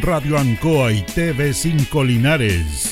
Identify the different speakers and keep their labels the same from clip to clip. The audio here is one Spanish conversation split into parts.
Speaker 1: Radio Ancoa y TV5 Linares,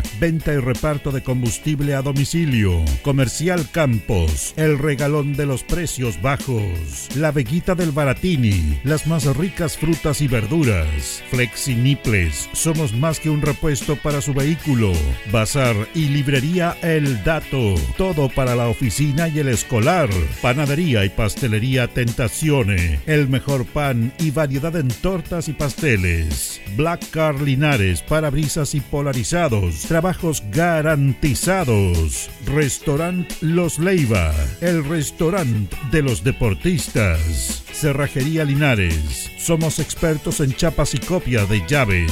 Speaker 1: venta y reparto de combustible a domicilio. Comercial Campos, el regalón de los precios bajos. La Veguita del Baratini, las más ricas frutas y verduras. Flexi Niples, somos más que un repuesto para su vehículo. Bazar y librería El Dato. Todo para la oficina y el escolar. Panadería y pastelería Tentacione. El mejor pan y variedad en tortas y pasteles. Black Car Linares, parabrisas y polarizados. Trabajos garantizados. Restaurant Los Leiva. El restaurante de los deportistas. Cerrajería Linares. Somos expertos en chapas y copia de llaves.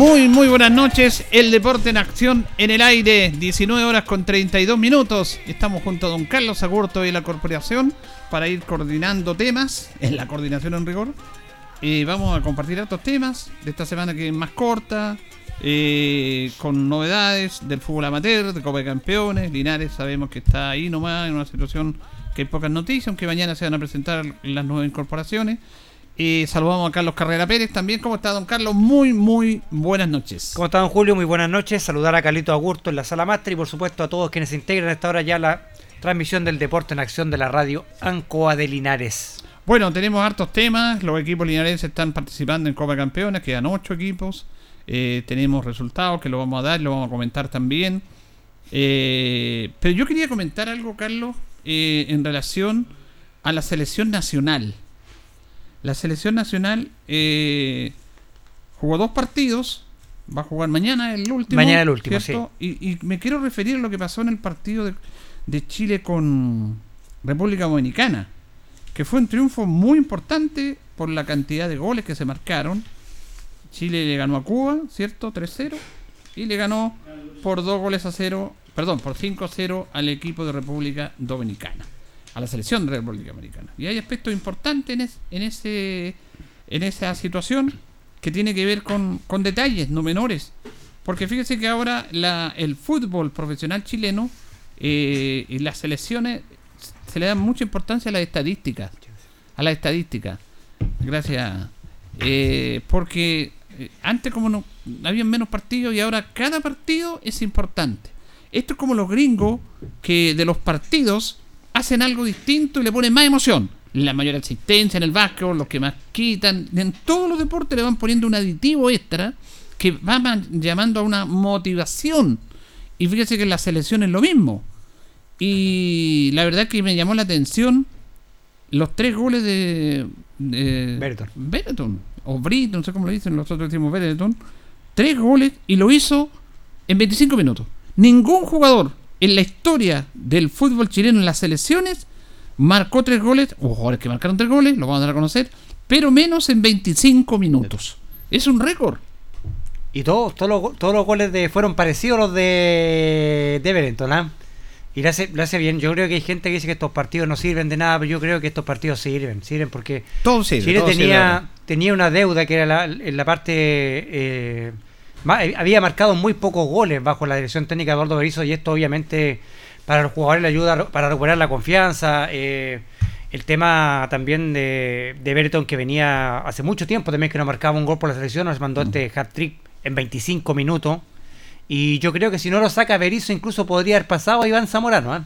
Speaker 2: Muy, muy buenas noches. El deporte en acción en el aire, 19 horas con 32 minutos. Estamos junto a don Carlos Agurto y la corporación para ir coordinando temas, en la coordinación en rigor. y vamos a compartir otros temas de esta semana que es más corta, eh, con novedades del fútbol amateur, de Copa de Campeones. Linares sabemos que está ahí nomás en una situación que hay pocas noticias, aunque mañana se van a presentar las nuevas incorporaciones. Y saludamos a Carlos Carrera Pérez también. ¿Cómo está, don Carlos? Muy, muy buenas noches.
Speaker 3: ¿Cómo está, don Julio? Muy buenas noches. Saludar a Carlito Agurto en la sala máster y, por supuesto, a todos quienes se integran a esta hora ya la transmisión del deporte en acción de la radio Ancoa de Linares.
Speaker 2: Bueno, tenemos hartos temas. Los equipos linarenses están participando en Copa Campeones. Quedan ocho equipos. Eh, tenemos resultados que lo vamos a dar, lo vamos a comentar también. Eh, pero yo quería comentar algo, Carlos, eh, en relación a la selección nacional. La selección nacional eh, jugó dos partidos. Va a jugar mañana el último.
Speaker 3: Mañana el último, sí.
Speaker 2: Y, me quiero referir a lo que pasó en el partido de, Chile con República Dominicana. Que fue un triunfo muy importante por la cantidad de goles que se marcaron. Chile le ganó a Cuba, ¿cierto? 3-0. Y le ganó por dos goles a cero, perdón, por 5-0 al equipo de República Dominicana a la selección de la República Americana. Y hay aspectos importantes en, en, ese, en esa situación que tiene que ver con, detalles, no menores. Porque fíjese que ahora la, el fútbol profesional chileno eh, y las selecciones se le da mucha importancia a las estadísticas. A las estadísticas. Gracias. Eh, porque eh, antes como no había menos partidos y ahora cada partido es importante. Esto es como los gringos que de los partidos hacen algo distinto y le ponen más emoción. la mayor asistencia en el básquetbol, los que más quitan. En todos los deportes le van poniendo un aditivo extra que va man- llamando a una motivación. Y fíjese que en la selección es lo mismo. Y la verdad que me llamó la atención los tres goles de, de.
Speaker 3: Benetton,
Speaker 2: o Brit, no sé cómo lo dicen, nosotros decimos Benetton. Tres goles y lo hizo en 25 minutos. Ningún jugador en la historia del fútbol chileno en las selecciones marcó tres goles, o jugadores que marcaron tres goles, lo vamos a dar a conocer, pero menos en 25 minutos. Es un récord.
Speaker 3: Y todos, todos, los, todos los goles de, fueron parecidos a los de, de Benetton, ¿ah? Y le hace, le hace bien. Yo creo que hay gente que dice que estos partidos no sirven de nada, pero yo creo que estos partidos sirven. Sirven porque
Speaker 2: Todo sirve,
Speaker 3: Chile
Speaker 2: todo
Speaker 3: tenía, tenía una deuda que era la, en la parte. eh, había marcado muy pocos goles bajo la dirección técnica de Eduardo Berizzo y esto, obviamente, para los jugadores le ayuda para recuperar la confianza. eh, el tema también de, de Berton, que venía hace mucho tiempo también que no marcaba un gol por la selección, nos mandó este hat-trick en 25 minutos. Y yo creo que si no lo saca Berizzo, incluso podría haber pasado a Iván Zamorano. ¿eh?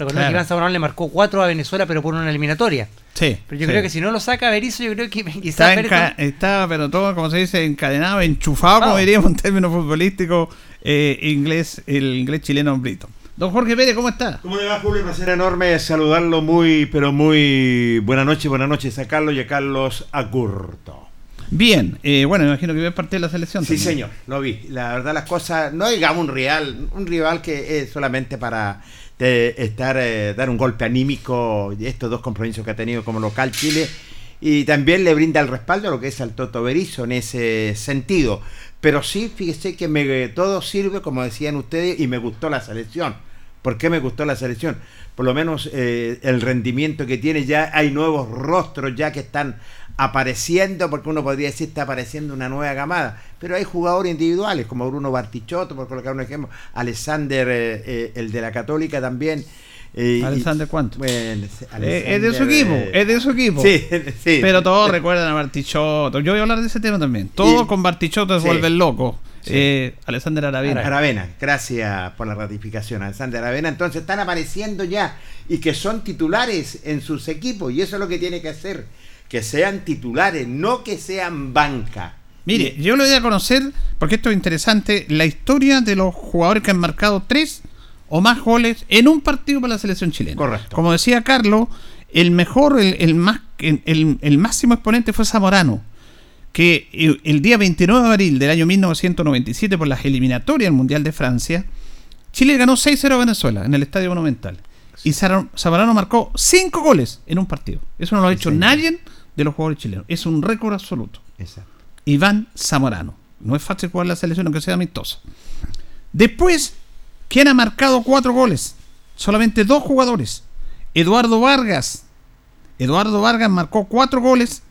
Speaker 3: Recordemos
Speaker 2: Claro.
Speaker 3: que Iván Zamorano le marcó 4 a Venezuela, pero por una eliminatoria.
Speaker 2: Sí.
Speaker 3: Pero yo
Speaker 2: sí.
Speaker 3: creo que si no lo saca Berizzo, yo creo que
Speaker 2: Está,
Speaker 3: quizás
Speaker 2: enca- está, pero todo, como se dice, encadenado, enchufado, como diríamos en términos futbolísticos, eh, inglés, el inglés chileno Brito. Don Jorge Pérez, ¿cómo está?
Speaker 4: ¿Cómo le va, Julio? Un placer enorme saludarlo muy, pero muy buenas noches, buenas noches a Carlos y a Carlos Acurto.
Speaker 2: Bien, eh, bueno, me imagino que ve parte de la selección.
Speaker 4: Sí,
Speaker 2: también.
Speaker 4: señor, lo vi. La verdad, las cosas, no digamos un rival, un rival que es solamente para estar, eh, dar un golpe anímico estos dos compromisos que ha tenido como local Chile y también le brinda el respaldo a lo que es al Toto Berizzo en ese sentido. Pero sí, fíjese que me, todo sirve, como decían ustedes, y me gustó la selección. ¿Por qué me gustó la selección? Por lo menos eh, el rendimiento que tiene, ya hay nuevos rostros ya que están apareciendo, porque uno podría decir está apareciendo una nueva camada, pero hay jugadores individuales como Bruno Bartichotto, por colocar un ejemplo, Alexander, eh, eh, el de la Católica también. eh,
Speaker 2: ¿Alexander cuánto?
Speaker 4: Bueno,
Speaker 2: Eh, es de su equipo,
Speaker 4: eh,
Speaker 2: es de su equipo.
Speaker 4: Sí, sí.
Speaker 2: Pero todos recuerdan a Bartichotto. Yo voy a hablar de ese tema también. Todos
Speaker 4: Y-
Speaker 2: con Bartichotto se
Speaker 4: Sí.
Speaker 2: vuelven locos. Eh, Alexander Aravena.
Speaker 4: Aravena, gracias por la ratificación, Alexander Aravena. Entonces están apareciendo ya y que son titulares en sus equipos y eso es lo que tiene que hacer, que sean titulares, no que sean banca.
Speaker 2: Mire, yo le voy a conocer, porque esto es interesante, la historia de los jugadores que han marcado tres o más goles en un partido para la selección chilena.
Speaker 4: Correcto.
Speaker 2: Como decía Carlos, el mejor, el, el más, el, el máximo exponente fue Zamorano, que el, el día 29 de abril del año 1997, por las eliminatorias del Mundial de Francia, Chile ganó 6-0 a Venezuela en el Estadio Monumental. Y Zamorano marcó 5 goles en un partido. Eso no lo ha hecho nadie de los jugadores chilenos. Es un récord absoluto.
Speaker 4: Exacto.
Speaker 2: Iván Zamorano. No es fácil jugar la selección aunque sea amistosa. Después, ¿quién ha marcado cuatro goles? Solamente dos jugadores. Eduardo Vargas. Eduardo Vargas marcó cuatro goles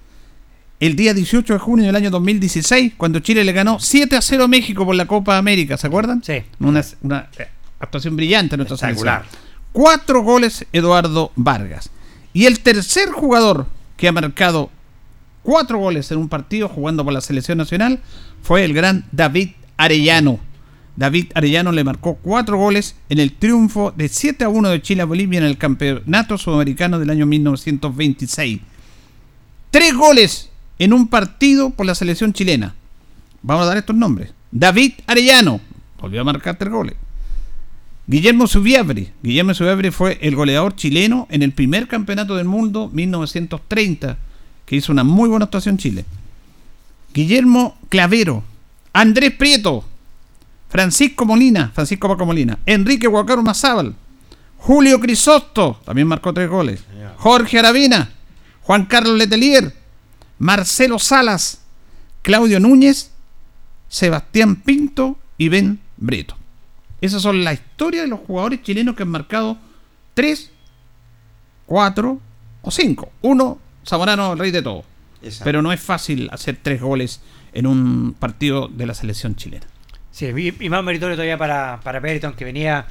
Speaker 2: el día 18 de junio del año 2016, cuando Chile le ganó 7 a 0 a México por la Copa América, ¿se acuerdan?
Speaker 3: Sí.
Speaker 2: Una, una, eh, actuación brillante en nuestra selección. Cuatro goles Eduardo Vargas. Y el tercer jugador que ha marcado cuatro goles en un partido jugando por la selección nacional fue el gran David Arellano. David Arellano le marcó cuatro goles en el triunfo de 7 a 1 de Chile a Bolivia en el Campeonato Sudamericano del año 1926. Tres goles en un partido por la selección chilena. Vamos a dar estos nombres. David Arellano, volvió a marcar tres goles. Guillermo Subiabri. Guillermo Subiabri fue el goleador chileno en el primer campeonato del mundo 1930, que hizo una muy buena actuación Chile. Guillermo Clavero. Andrés Prieto. Francisco Molina. Francisco Paco Molina. Enrique Guacaro Mazábal. Julio Crisosto. También marcó tres goles. Jorge Aravena. Juan Carlos Letelier. Marcelo Salas. Claudio Núñez. Sebastián Pinto y Ben Breto. Esas son la historia de los jugadores chilenos que han marcado 3, 4 o 5. Uno, Zamorano, el rey de todo.
Speaker 4: Exacto.
Speaker 2: Pero no es fácil hacer tres goles en un partido de la selección chilena.
Speaker 3: Sí, y, más meritorio todavía para, para Periton, que venía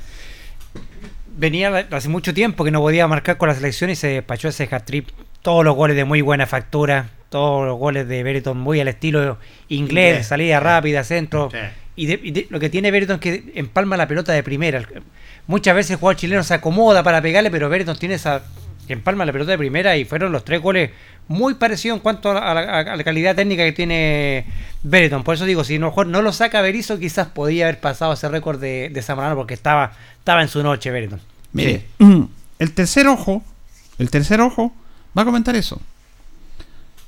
Speaker 3: venía hace mucho tiempo que no podía marcar con la selección y se despachó ese hat-trick. Todos los goles de muy buena factura, todos los goles de Beriton muy al estilo inglés,
Speaker 4: Inglés.
Speaker 3: salida rápida, centro.
Speaker 4: Sí.
Speaker 3: Y, de- y de- lo que tiene Beriton es que empalma la pelota de primera. Muchas veces el jugador chileno se acomoda para pegarle, pero Beriton tiene esa que empalma la pelota de primera y fueron los tres goles muy parecidos en cuanto a la, a la calidad técnica que tiene Bereton. Por eso digo, si no, no lo saca Berizzo, quizás podía haber pasado ese récord de, de Zamorano porque estaba, estaba en su noche Bereton.
Speaker 2: Mire, el tercer ojo, el tercer ojo va a comentar eso.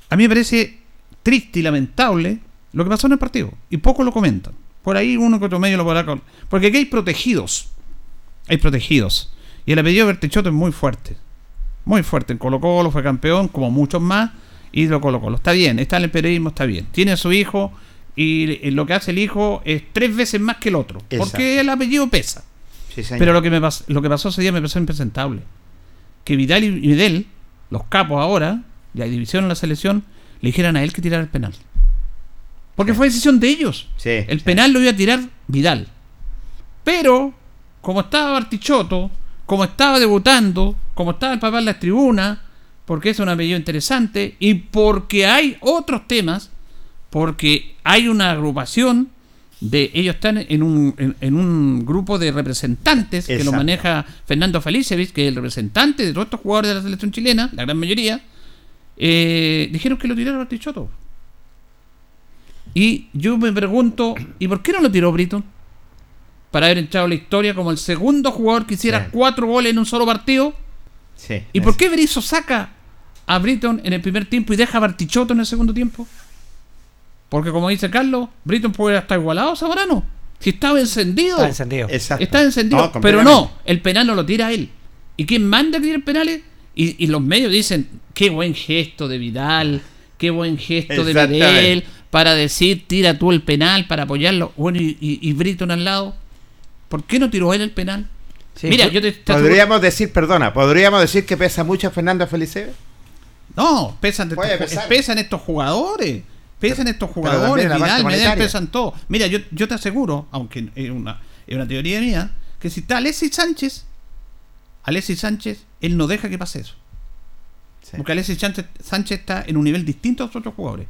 Speaker 2: A mí me parece triste y lamentable lo que pasó en el partido. Y poco lo comentan. Por ahí uno que otro medio lo podrá con. Porque aquí hay protegidos. Hay protegidos. Y el apellido Bertichotto es muy fuerte. Muy fuerte. En Colo Colo fue campeón, como muchos más. Y lo Colo Colo. Está bien, está en el periodismo, está bien. Tiene a su hijo. Y lo que hace el hijo es tres veces más que el otro.
Speaker 4: Exacto.
Speaker 2: Porque el apellido pesa.
Speaker 4: Sí.
Speaker 2: Pero lo que, me pas- lo que pasó ese día me pareció impresentable. Que Vidal y Vidal, los capos ahora, y hay división en la selección, le dijeran a él que tirara el penal. Porque
Speaker 4: Sí.
Speaker 2: fue decisión de ellos.
Speaker 4: Sí,
Speaker 2: el penal lo iba a tirar Vidal. Pero, como estaba Bartichotto, como estaba debutando, como estaba el papá en las tribunas, porque es un apellido interesante, y porque hay otros temas, porque hay una agrupación de ellos están en un, en, en un grupo de representantes que lo maneja Fernando Felicevich, que es el representante de todos estos jugadores de la selección chilena, la gran mayoría, eh, dijeron que lo tirara Bartichotto. Y yo me pregunto, ¿y por qué no lo tiró Britton? Para haber echado la historia como el segundo jugador que hiciera
Speaker 4: Sí.
Speaker 2: cuatro goles en un solo partido.
Speaker 4: Sí,
Speaker 2: ¿Y por qué Berizzo saca a Britton en el primer tiempo y deja a Bartichotto en el segundo tiempo? Porque como dice Carlos, Britton puede estar igualado a Zamorano. Si estaba encendido.
Speaker 3: Está encendido.
Speaker 4: Exacto.
Speaker 2: Está encendido.
Speaker 4: No,
Speaker 2: pero no, el penal no lo tira él. ¿Y quién manda a tirar penales? Y, y los medios dicen, qué buen gesto de Vidal, qué buen gesto de. Vidal para decir, tira tú el penal para apoyarlo. Bueno, y, y, y Britton al lado. ¿Por qué no tiró él el penal?
Speaker 3: Sí,
Speaker 2: Mira,
Speaker 3: fue-
Speaker 2: yo te, te aseguro-
Speaker 4: Podríamos decir, perdona, podríamos decir que pesa mucho Fernando Feliceve.
Speaker 2: No, pesan, estos, pesan estos jugadores. Pesan estos jugadores, Vidal, Medel, pesan todo. Mira, yo, yo te aseguro, aunque es una, es una teoría mía, que si está Alexis Sánchez, Alexis Sánchez, él no deja que pase eso.
Speaker 4: Sí.
Speaker 2: Porque Alexis Sánchez, Sánchez está en un nivel distinto a los otros jugadores.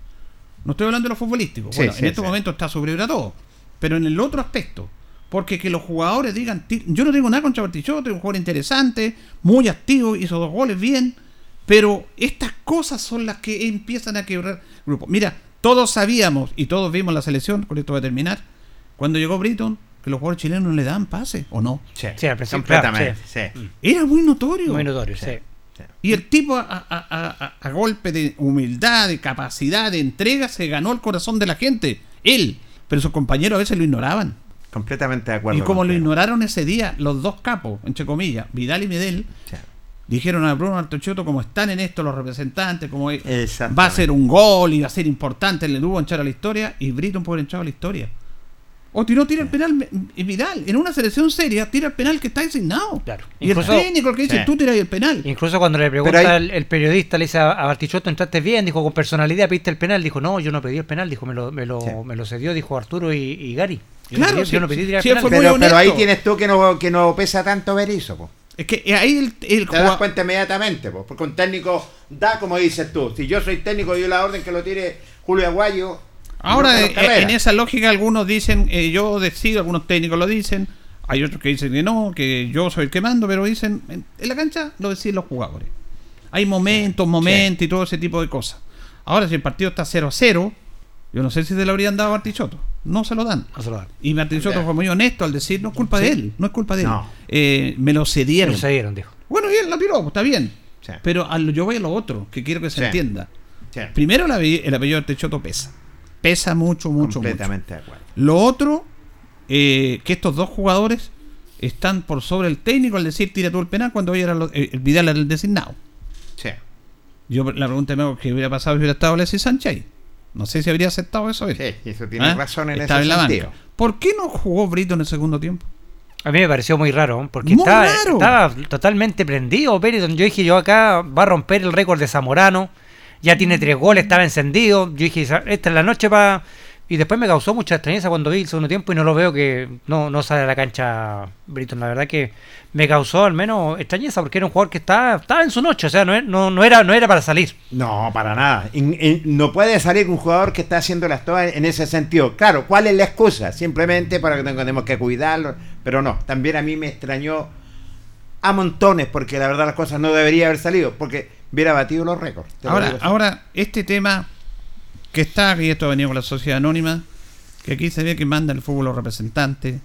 Speaker 2: No estoy hablando de lo futbolístico.
Speaker 4: Sí,
Speaker 2: bueno,
Speaker 4: sí,
Speaker 2: en estos
Speaker 4: sí.
Speaker 2: momentos está a todo. Pero en el otro aspecto. Porque que los jugadores digan, "Ti- yo no tengo nada contra Bartichotto, es un jugador interesante, muy activo, hizo dos goles bien. Pero estas cosas son las que empiezan a quebrar grupo. Mira, todos sabíamos y todos vimos la selección, con esto voy a terminar, cuando llegó Britton, que los jugadores chilenos no le daban pase, ¿o no?
Speaker 4: Sí,
Speaker 3: Sí,
Speaker 4: completamente. sí.
Speaker 2: Era muy notorio.
Speaker 3: Muy notorio, sí.
Speaker 2: Y el tipo, a, a- a- a- a golpe de humildad, de capacidad, de entrega, se ganó el corazón de la gente. Él. Pero sus compañeros a veces lo ignoraban.
Speaker 4: Completamente de acuerdo.
Speaker 2: y como lo ignoraron ese día, los dos capos, entre comillas, Vidal y Medel, dijeron a Bruno Artochotto, como están en esto los representantes, como va a ser un gol y va a ser importante, le tuvo echar a la historia, y Britton puede echar a la historia. O tiró, tira el penal Vidal. En una selección seria, tira el penal que está designado.
Speaker 3: Claro.
Speaker 2: Y
Speaker 3: Incluso-
Speaker 2: el técnico el que dice,
Speaker 4: Sí.
Speaker 2: tú tiras el penal.
Speaker 3: Incluso cuando le pregunta el, el periodista, le dice a, a Bartichotto, entraste bien, dijo con personalidad, pediste el penal, dijo, no, yo no pedí el penal, dijo, me lo, me lo,
Speaker 4: Sí.
Speaker 3: me lo cedió, dijo Arturo y, y Gary. Yo
Speaker 2: Claro,
Speaker 3: no pedí,
Speaker 2: sí,
Speaker 3: yo no pedí tirar
Speaker 2: sí,
Speaker 3: el penal.
Speaker 4: Pero, pero ahí tienes tú que no, que no pesa tanto Berizzo, po.
Speaker 2: Es que ahí el, el
Speaker 4: Te das cuenta inmediatamente, po, porque un técnico da como dices tú. Si yo soy técnico y doy la orden que lo tire Julio Aguayo.
Speaker 2: Ahora, eh, en esa lógica, algunos dicen, eh, yo decido, algunos técnicos lo dicen, hay otros que dicen que no, que yo soy el que mando, pero dicen, en, la cancha lo deciden los jugadores. Hay momentos, momentos y todo ese tipo de cosas. Ahora, si el partido está 0 a 0, yo no sé si se lo habrían dado a Bartichotto. No se lo dan.
Speaker 3: No se lo dan.
Speaker 2: Y Bartichotto
Speaker 4: Ya.
Speaker 2: fue muy honesto al decir, no es culpa de él, no es culpa de él.
Speaker 4: No.
Speaker 2: Eh, me lo
Speaker 3: Me
Speaker 2: cedieron.
Speaker 3: lo cedieron, dijo.
Speaker 2: Bueno, y él lo tiró, pues, está bien. Pero yo voy a lo otro, que quiero que se entienda. Primero, el, ape- el apellido de Techoto pesa. Pesa mucho, mucho, mucho.
Speaker 4: completamente de acuerdo.
Speaker 2: Lo otro, eh, que estos dos jugadores están por sobre el técnico al decir tira tú el penal cuando hoy era lo- eh, el Vidal era el designado.
Speaker 4: Sí.
Speaker 2: Yo la pregunta me hago qué hubiera pasado si hubiera estado Alexis Sánchez. No sé si habría aceptado eso. él.
Speaker 4: Sí, eso tiene
Speaker 2: ¿Ah?
Speaker 4: razón en ese
Speaker 2: la
Speaker 4: sentido.
Speaker 2: banca. ¿Por qué no jugó Brito en el segundo tiempo?
Speaker 3: A mí me pareció muy raro, porque
Speaker 2: Muy
Speaker 3: estaba,
Speaker 2: raro.
Speaker 3: estaba totalmente prendido Bereton. Yo dije, yo acá va a romper el récord de Zamorano. Ya tiene tres goles, estaba encendido. Yo dije, esta es la noche para... Y después me causó mucha extrañeza cuando vi el segundo tiempo y no lo veo que no, no sale a la cancha Britton. La verdad que me causó al menos extrañeza porque era un jugador que estaba, estaba en su noche. O sea, no, no, no, era, no era para salir.
Speaker 4: No, para nada. No puede salir un jugador que está haciendo las todas en ese sentido. Claro, ¿cuál es la excusa? Simplemente para que tenemos que cuidarlo. Pero no, también a mí me extrañó a montones, porque la verdad las cosas no debería haber salido, porque hubiera batido los récords.
Speaker 2: Ahora, ahora, este tema que está, y esto ha venido con la sociedad anónima, que aquí se ve que manda el fútbol los representantes,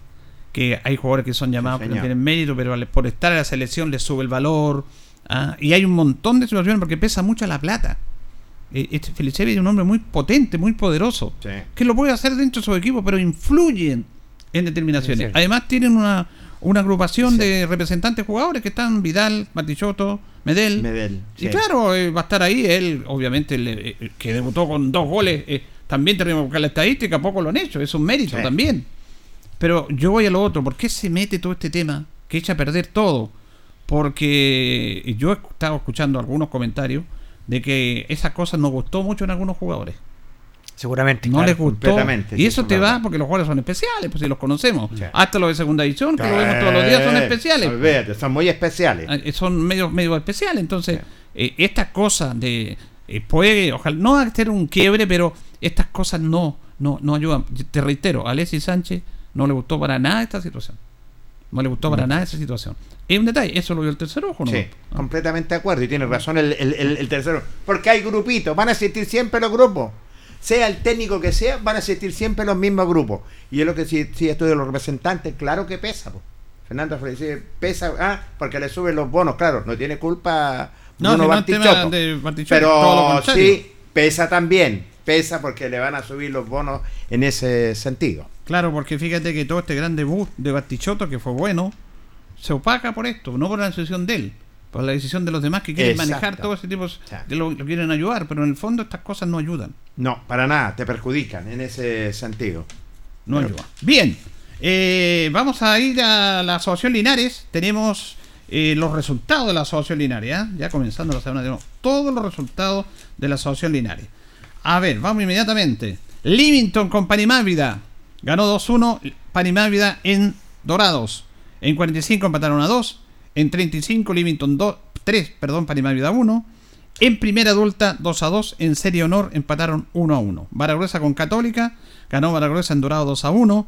Speaker 2: que hay jugadores que son llamados que no tienen mérito, pero por estar en la selección les sube el valor. ¿ah? Y hay un montón de situaciones porque pesa mucho la plata. Eh, Este Felicevi es un hombre muy potente, muy poderoso,
Speaker 4: Sí.
Speaker 2: que lo puede hacer dentro de su equipo, pero influyen en determinaciones. Además tienen una, una agrupación
Speaker 4: Sí.
Speaker 2: de representantes jugadores que están Vidal, Matichoto, Medel.
Speaker 4: Medel,
Speaker 2: Y
Speaker 4: sí.
Speaker 2: claro, eh, va a estar ahí. Él, obviamente, le- eh, que debutó con dos goles. eh, también tenemos que buscar la estadística, poco lo han hecho. Es un mérito
Speaker 4: Sí.
Speaker 2: también. Pero yo voy a lo otro. ¿Por qué se mete todo este tema que echa a perder todo? Porque yo he estado escuchando algunos comentarios de que esa cosa nos gustó mucho en algunos jugadores.
Speaker 3: Seguramente.
Speaker 2: No
Speaker 3: claro.
Speaker 2: les gustó.
Speaker 4: completamente,
Speaker 2: Y
Speaker 4: sí,
Speaker 2: eso te va porque los jugadores son especiales, pues si los conocemos.
Speaker 4: Sí.
Speaker 2: Hasta los de segunda división, que lo vemos todos los días, son
Speaker 4: Eh,
Speaker 2: especiales.
Speaker 4: olvídate, son muy especiales.
Speaker 2: Ah, son medio, medio especiales. Entonces, eh, estas cosas de. eh, puede, ojalá, no hacer un quiebre, pero estas cosas no, no, no ayudan. Te reitero, a Alexis Sánchez no le gustó para nada esta situación. No le gustó para nada esa situación. Es un detalle, eso lo vio el tercer ojo, ¿no?
Speaker 4: Sí,
Speaker 2: Ah.
Speaker 4: completamente de acuerdo. Y tiene razón el, el- el- el tercero. Porque hay grupitos, van a asistir siempre los grupos. Sea el técnico que sea, van a asistir siempre los mismos grupos. Y es lo que si, si esto de los representantes, claro que pesa. po. Fernando Felice pesa, ah, porque le suben los bonos, claro, no tiene culpa
Speaker 2: No, no,
Speaker 4: Bartichotto.
Speaker 2: de Bartichotto,
Speaker 4: Pero sí, pesa también. Pesa porque le van a subir los bonos en ese sentido.
Speaker 2: Claro, porque fíjate que todo este gran debut de Bastichoto, que fue bueno, se opaca por esto, no por la decisión de él, por la decisión de los demás que quieren
Speaker 4: Exacto.
Speaker 2: manejar todo ese tipo, que lo, lo quieren ayudar, pero en el fondo estas cosas no ayudan.
Speaker 4: No, para nada, te perjudican en ese sentido.
Speaker 2: No
Speaker 4: Pero-
Speaker 2: ayuda. Bien, eh, vamos a ir a la Asociación Linares. Tenemos eh, los resultados de la Asociación Linares. ¿ah? Ya comenzando la semana, tenemos todos los resultados de la Asociación Linares. A ver, vamos inmediatamente. Livington con Panimávida. Ganó 2-1 Panimávida en Dorados. En 45 empataron a 2. En 35 Livington 2, 3, perdón, Panimávida 1. En primera adulta 2 a 2. En serie honor empataron 1 a 1. Baragruesa con Católica. Ganó Baragruesa en Dorado 2 a 1.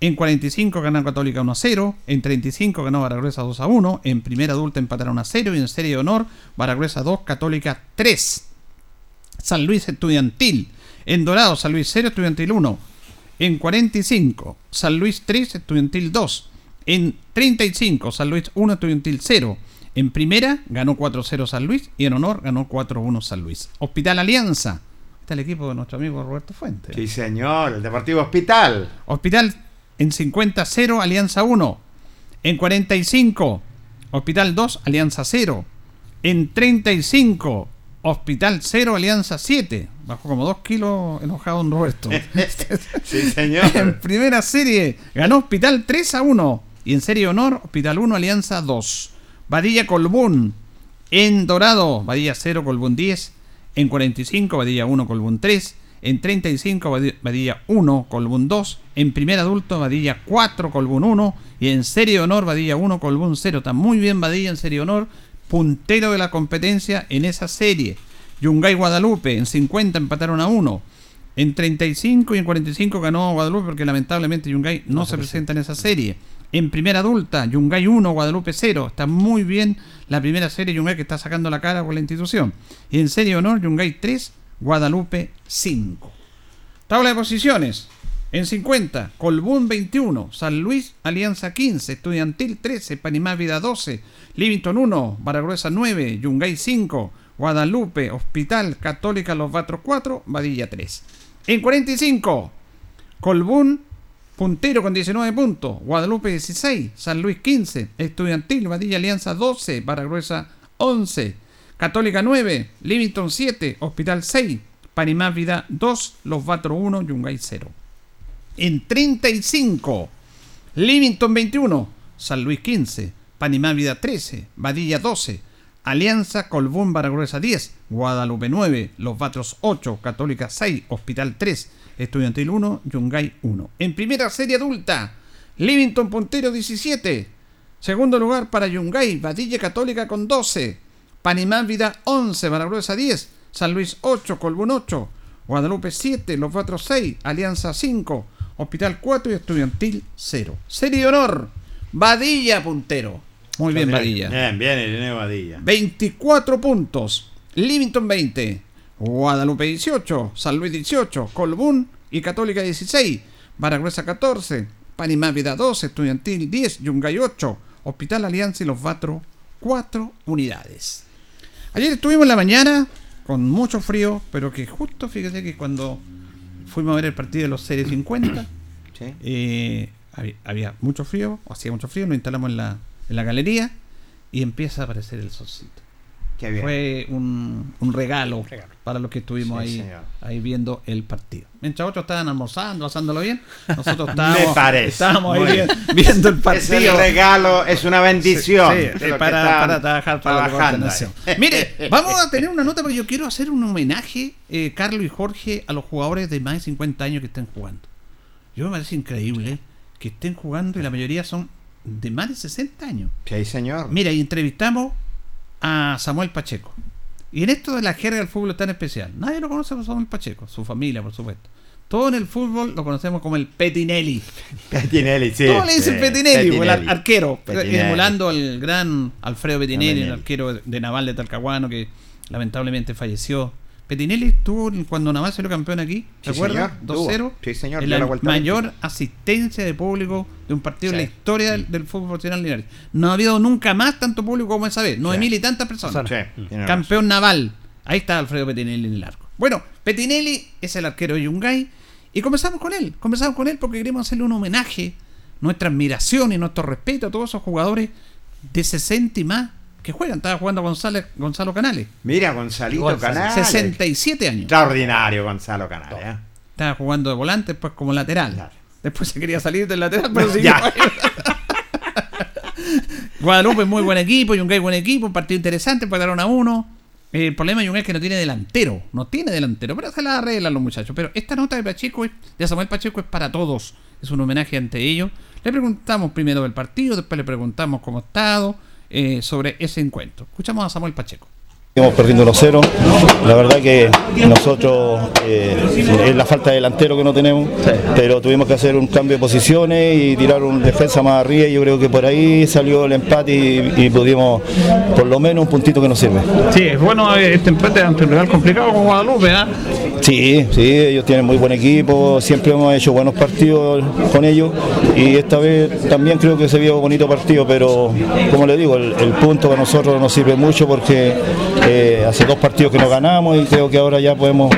Speaker 2: En 45 ganó Católica 1 a 0. En 35 ganó Baragruesa 2 a 1. En primera adulta empataron a 0. Y en serie de honor Baragruesa 2, Católica 3. San Luis Estudiantil. En Dorado, San Luis 0, Estudiantil 1. En 45, San Luis 3, Estudiantil 2. En 35, San Luis 1, Estudiantil 0. En primera, ganó 4-0 San Luis. Y en honor, ganó 4-1 San Luis. Hospital Alianza. Está el equipo de nuestro amigo Roberto Fuentes.
Speaker 4: Sí, señor, el Deportivo Hospital.
Speaker 2: Hospital en 50, 0, Alianza 1. En 45, Hospital 2, Alianza 0. En 35, Hospital 0, Alianza 7. Bajó como 2 kilos enojado don Roberto.
Speaker 4: Sí,
Speaker 2: en
Speaker 4: señor.
Speaker 2: primera serie ganó Hospital 3 a 1. Y en serie honor, Hospital 1, Alianza 2. Badilla Colbún. En Dorado, Badilla 0, Colbún 10. En 45, Badilla 1, Colbún 3. En 35, Badi- Badilla 1, Colbún 2. En primer adulto, Badilla 4, Colbún 1. Y en serie honor, Badilla 1, Colbún 0. Está muy bien Badilla en serie honor. Puntero de la competencia en esa serie. Yungay Guadalupe en 50 empataron a 1. En 35 y en 45 ganó Guadalupe porque lamentablemente Yungay no, se presenta en esa serie. En primera adulta, Yungay 1, Guadalupe 0. Está muy bien la primera serie Yungay que está sacando la cara con la institución. Y en serie honor, Yungay 3, Guadalupe 5. Tabla de posiciones. En 50, Colbún 21, San Luis Alianza 15, Estudiantil 13, Panimá Vida 12, Livington 1, Baragruesa 9, Yungay 5, Guadalupe, Hospital Católica Los Batros 4, Badilla 3. En 45, Colbún puntero con 19 puntos, Guadalupe 16, San Luis 15, Estudiantil, Badilla Alianza 12, Baragruesa 11, Católica 9, Livington 7, Hospital 6, Panimá Vida 2, Los Batros 1, Yungay 0. En 35, Livington 21, San Luis 15, Panimá Vida 13, Badilla 12, Alianza Colbún Baragruesa 10, Guadalupe 9, Los Batros 8, Católica 6, Hospital 3, Estudiantil 1, Yungay 1. En primera serie adulta, Livington Puntero 17, segundo lugar para Yungay, Badilla Católica con 12, Panimá Vida 11, Baragruesa 10, San Luis 8, Colbún 8, Guadalupe 7, Los Batros 6, Alianza 5, Hospital 4 y Estudiantil 0. Serie de honor, Badilla Puntero. Muy bien, Badilla.
Speaker 4: Bien, bien, Badilla.
Speaker 2: 24 puntos. Livington 20. Guadalupe 18. San Luis 18. Colbún y Católica 16. Baragruesa 14. Panimá Vida 12. Estudiantil 10. Yungay 8. Hospital Alianza y Los Vatros 4 unidades. Ayer estuvimos en la mañana con mucho frío, pero que justo fíjese que cuando fuimos a ver el partido de los Series 50,
Speaker 4: Sí.
Speaker 2: eh, había, había mucho frío, o hacía mucho frío, nos instalamos en la, en la galería y empieza a aparecer el solcito.
Speaker 4: Qué bien.
Speaker 2: Fue un, un regalo,
Speaker 3: Regalo.
Speaker 2: para los que estuvimos
Speaker 4: Sí,
Speaker 2: ahí,
Speaker 4: señor.
Speaker 2: ahí viendo el partido. Mientras otros estaban almorzando, pasándolo bien, nosotros estábamos, ahí bien- viendo el
Speaker 4: Es
Speaker 2: partido.
Speaker 4: el regalo, es una bendición.
Speaker 2: Sí, sí, para,
Speaker 4: están
Speaker 2: para trabajar para la coordinación. Mire, vamos a tener una nota porque yo quiero hacer un homenaje, eh, Carlos y Jorge, a los jugadores de más de 50 años que estén jugando. Yo me parece increíble que estén jugando y la mayoría son de más de 60 años.
Speaker 4: Sí, señor.
Speaker 2: Mira, y entrevistamos a Samuel Pacheco. Y en esto de la jerga del fútbol tan especial, nadie lo conoce por Samuel Pacheco, su familia, por supuesto. Todo en el fútbol lo conocemos como el Petinelli.
Speaker 4: Petinelli, sí.
Speaker 2: Todos le dicen
Speaker 4: sí,
Speaker 2: Petinelli, o el arquero,
Speaker 4: Petinelli.
Speaker 2: emulando al gran Alfredo Petinelli, el
Speaker 4: Petinelli.
Speaker 2: arquero de Naval de Talcahuano que lamentablemente falleció. Petinelli estuvo cuando Naval salió campeón aquí, ¿se
Speaker 4: Sí,
Speaker 2: acuerdan?
Speaker 4: señor,
Speaker 2: 2-0.
Speaker 4: tuvo. Sí, señor,
Speaker 2: En la mayor asistencia de público de un partido en la
Speaker 4: Sí.
Speaker 2: historia del, del fútbol profesional Linares. No ha habido nunca más tanto público como esa vez, nueve
Speaker 4: Sí.
Speaker 2: mil y tantas personas.
Speaker 4: Sí.
Speaker 2: Campeón naval. Ahí está Alfredo Petinelli en el arco. Bueno, Petinelli es el arquero de Yungay. Y comenzamos con él. Comenzamos con él porque queremos hacerle un homenaje, nuestra admiración y nuestro respeto a todos esos jugadores de 60 y más que juegan. Estaba jugando González, Gonzalo Canales.
Speaker 4: Mira, Gonzalito
Speaker 3: Gonzalo,
Speaker 4: Canales.
Speaker 2: 67 años.
Speaker 4: Extraordinario, Gonzalo Canales. ¿eh?
Speaker 2: Estaba jugando de volante, después como lateral.
Speaker 4: Claro.
Speaker 2: Después se quería salir del lateral, pero ahí. Guadalupe muy buen equipo, Yungay buen equipo, un partido interesante, empataron a uno. El problema de Yungay es que no tiene delantero, no tiene delantero, pero se la arreglan los muchachos. Pero esta nota de Pacheco, es- de Samuel Pacheco, es para todos, es un homenaje ante ellos. Le preguntamos primero del partido, después le preguntamos cómo ha estado, eh, sobre ese encuentro. Escuchamos a Samuel Pacheco.
Speaker 5: Íbamos perdiendo 1-0. La verdad que nosotros eh, es la falta de delantero que no tenemos, pero tuvimos que hacer un cambio de posiciones y tirar un defensa más arriba. y Yo creo que por ahí salió el empate y, y pudimos, por lo menos, un puntito que nos sirve.
Speaker 2: Sí, es bueno este empate ante un rival complicado como Guadalupe, ¿ah?
Speaker 5: Sí, sí, ellos tienen muy buen equipo, siempre hemos hecho buenos partidos con ellos y esta vez también creo que se vio un bonito partido, pero como le digo, el, el punto para nosotros nos sirve mucho porque eh, hace dos partidos que no ganamos y creo que ahora ya podemos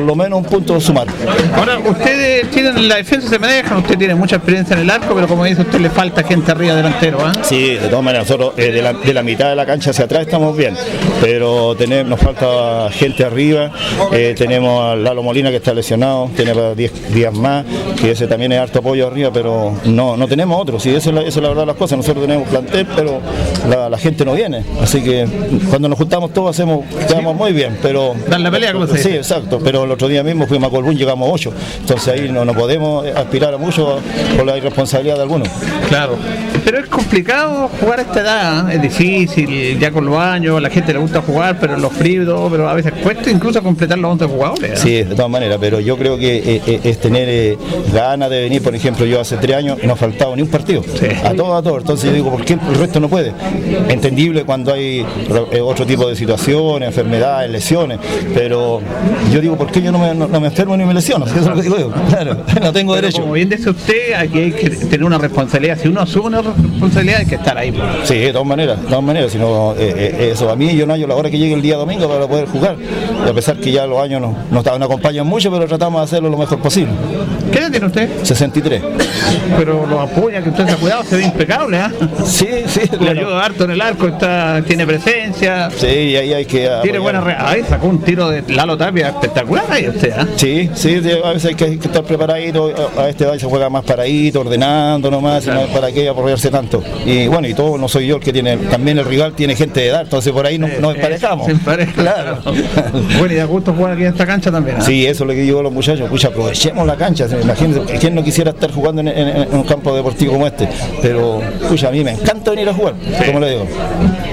Speaker 5: por lo menos un punto sumar.
Speaker 2: Ahora, ustedes tienen en la defensa, se manejan, usted tiene mucha experiencia en el arco, pero como dice usted, le falta gente arriba delantero, ¿ah?
Speaker 5: Sí, de todas maneras, nosotros eh, de, la, de la mitad de la cancha hacia atrás estamos bien, pero tenemos, nos falta gente arriba, eh, tenemos a Lalo Molina que está lesionado, tiene para 10 días más, que ese también es harto apoyo arriba, pero no, no tenemos otro, sí, eso es, la, eso es la verdad de las cosas, nosotros tenemos plantel, pero la, la gente no viene, así que cuando nos juntamos todos hacemos, quedamos muy bien, pero...
Speaker 2: Dan la pelea, como se
Speaker 5: Sí,
Speaker 2: dice.
Speaker 5: exacto, pero el otro día mismo fuimos a Colbún, llegamos a 8, entonces ahí no, no podemos aspirar a mucho por la irresponsabilidad de algunos.
Speaker 2: Claro. Pero es complicado jugar a esta edad, ¿eh? es difícil, ya con los años, la gente le gusta jugar, pero los fríos, pero a veces cuesta incluso completar los 11 jugadores. ¿eh?
Speaker 5: Sí, de todas maneras, pero yo creo que eh, eh, es tener eh, ganas de venir, por ejemplo, yo hace tres años no faltaba ni un partido, a todo, a todo, entonces yo digo, ¿por qué el resto no puede? Entendible cuando hay eh, otro tipo de situaciones, enfermedades, lesiones, pero yo digo, ¿por qué yo no me, no, no me enfermo ni me lesiono? Eso es lo que digo yo, claro, no tengo
Speaker 2: Pero
Speaker 5: derecho.
Speaker 2: como bien dice usted, aquí hay que tener una responsabilidad. Si uno asume una responsabilidad, hay que estar ahí. pues.
Speaker 5: Sí, de todas maneras, de todas maneras, sino, eh, eh, eso a mí yo no hallo la hora que llegue el día domingo para poder jugar, y a pesar que ya los años no, no, no acompañan mucho, pero tratamos de hacerlo lo mejor posible.
Speaker 2: ¿Qué edad tiene usted?
Speaker 5: 63.
Speaker 2: Pero lo apoya, que usted se ha cuidado, se ve impecable. ¿ah?
Speaker 5: Sí, sí,
Speaker 2: Le
Speaker 5: bueno,
Speaker 2: ayuda harto en el arco, está, tiene presencia,
Speaker 5: sí, y ahí hay que
Speaker 2: tiene buena... Ahí sacó un tiro de Lalo Tapia espectacular ahí usted. ¿ah?
Speaker 5: Sí, sí, a veces hay que, hay que estar preparadito, a este edad se juega más paradito, ordenando nomás, no para qué apoyarse tanto. Y bueno, y todo no soy yo el que tiene, también el rival tiene gente de edad, entonces por ahí no- nos emparejamos.
Speaker 2: Se empareja,
Speaker 5: Claro.
Speaker 2: bueno, y da gusto jugar aquí en esta cancha también. ¿ah?
Speaker 5: Sí, eso es lo que digo a los muchachos, pucha, aprovechemos la cancha, imagínense, ¿quién no quisiera estar jugando en, en- en un campo deportivo como este? Pero, pucha, a mí me encanta venir a jugar, como le digo.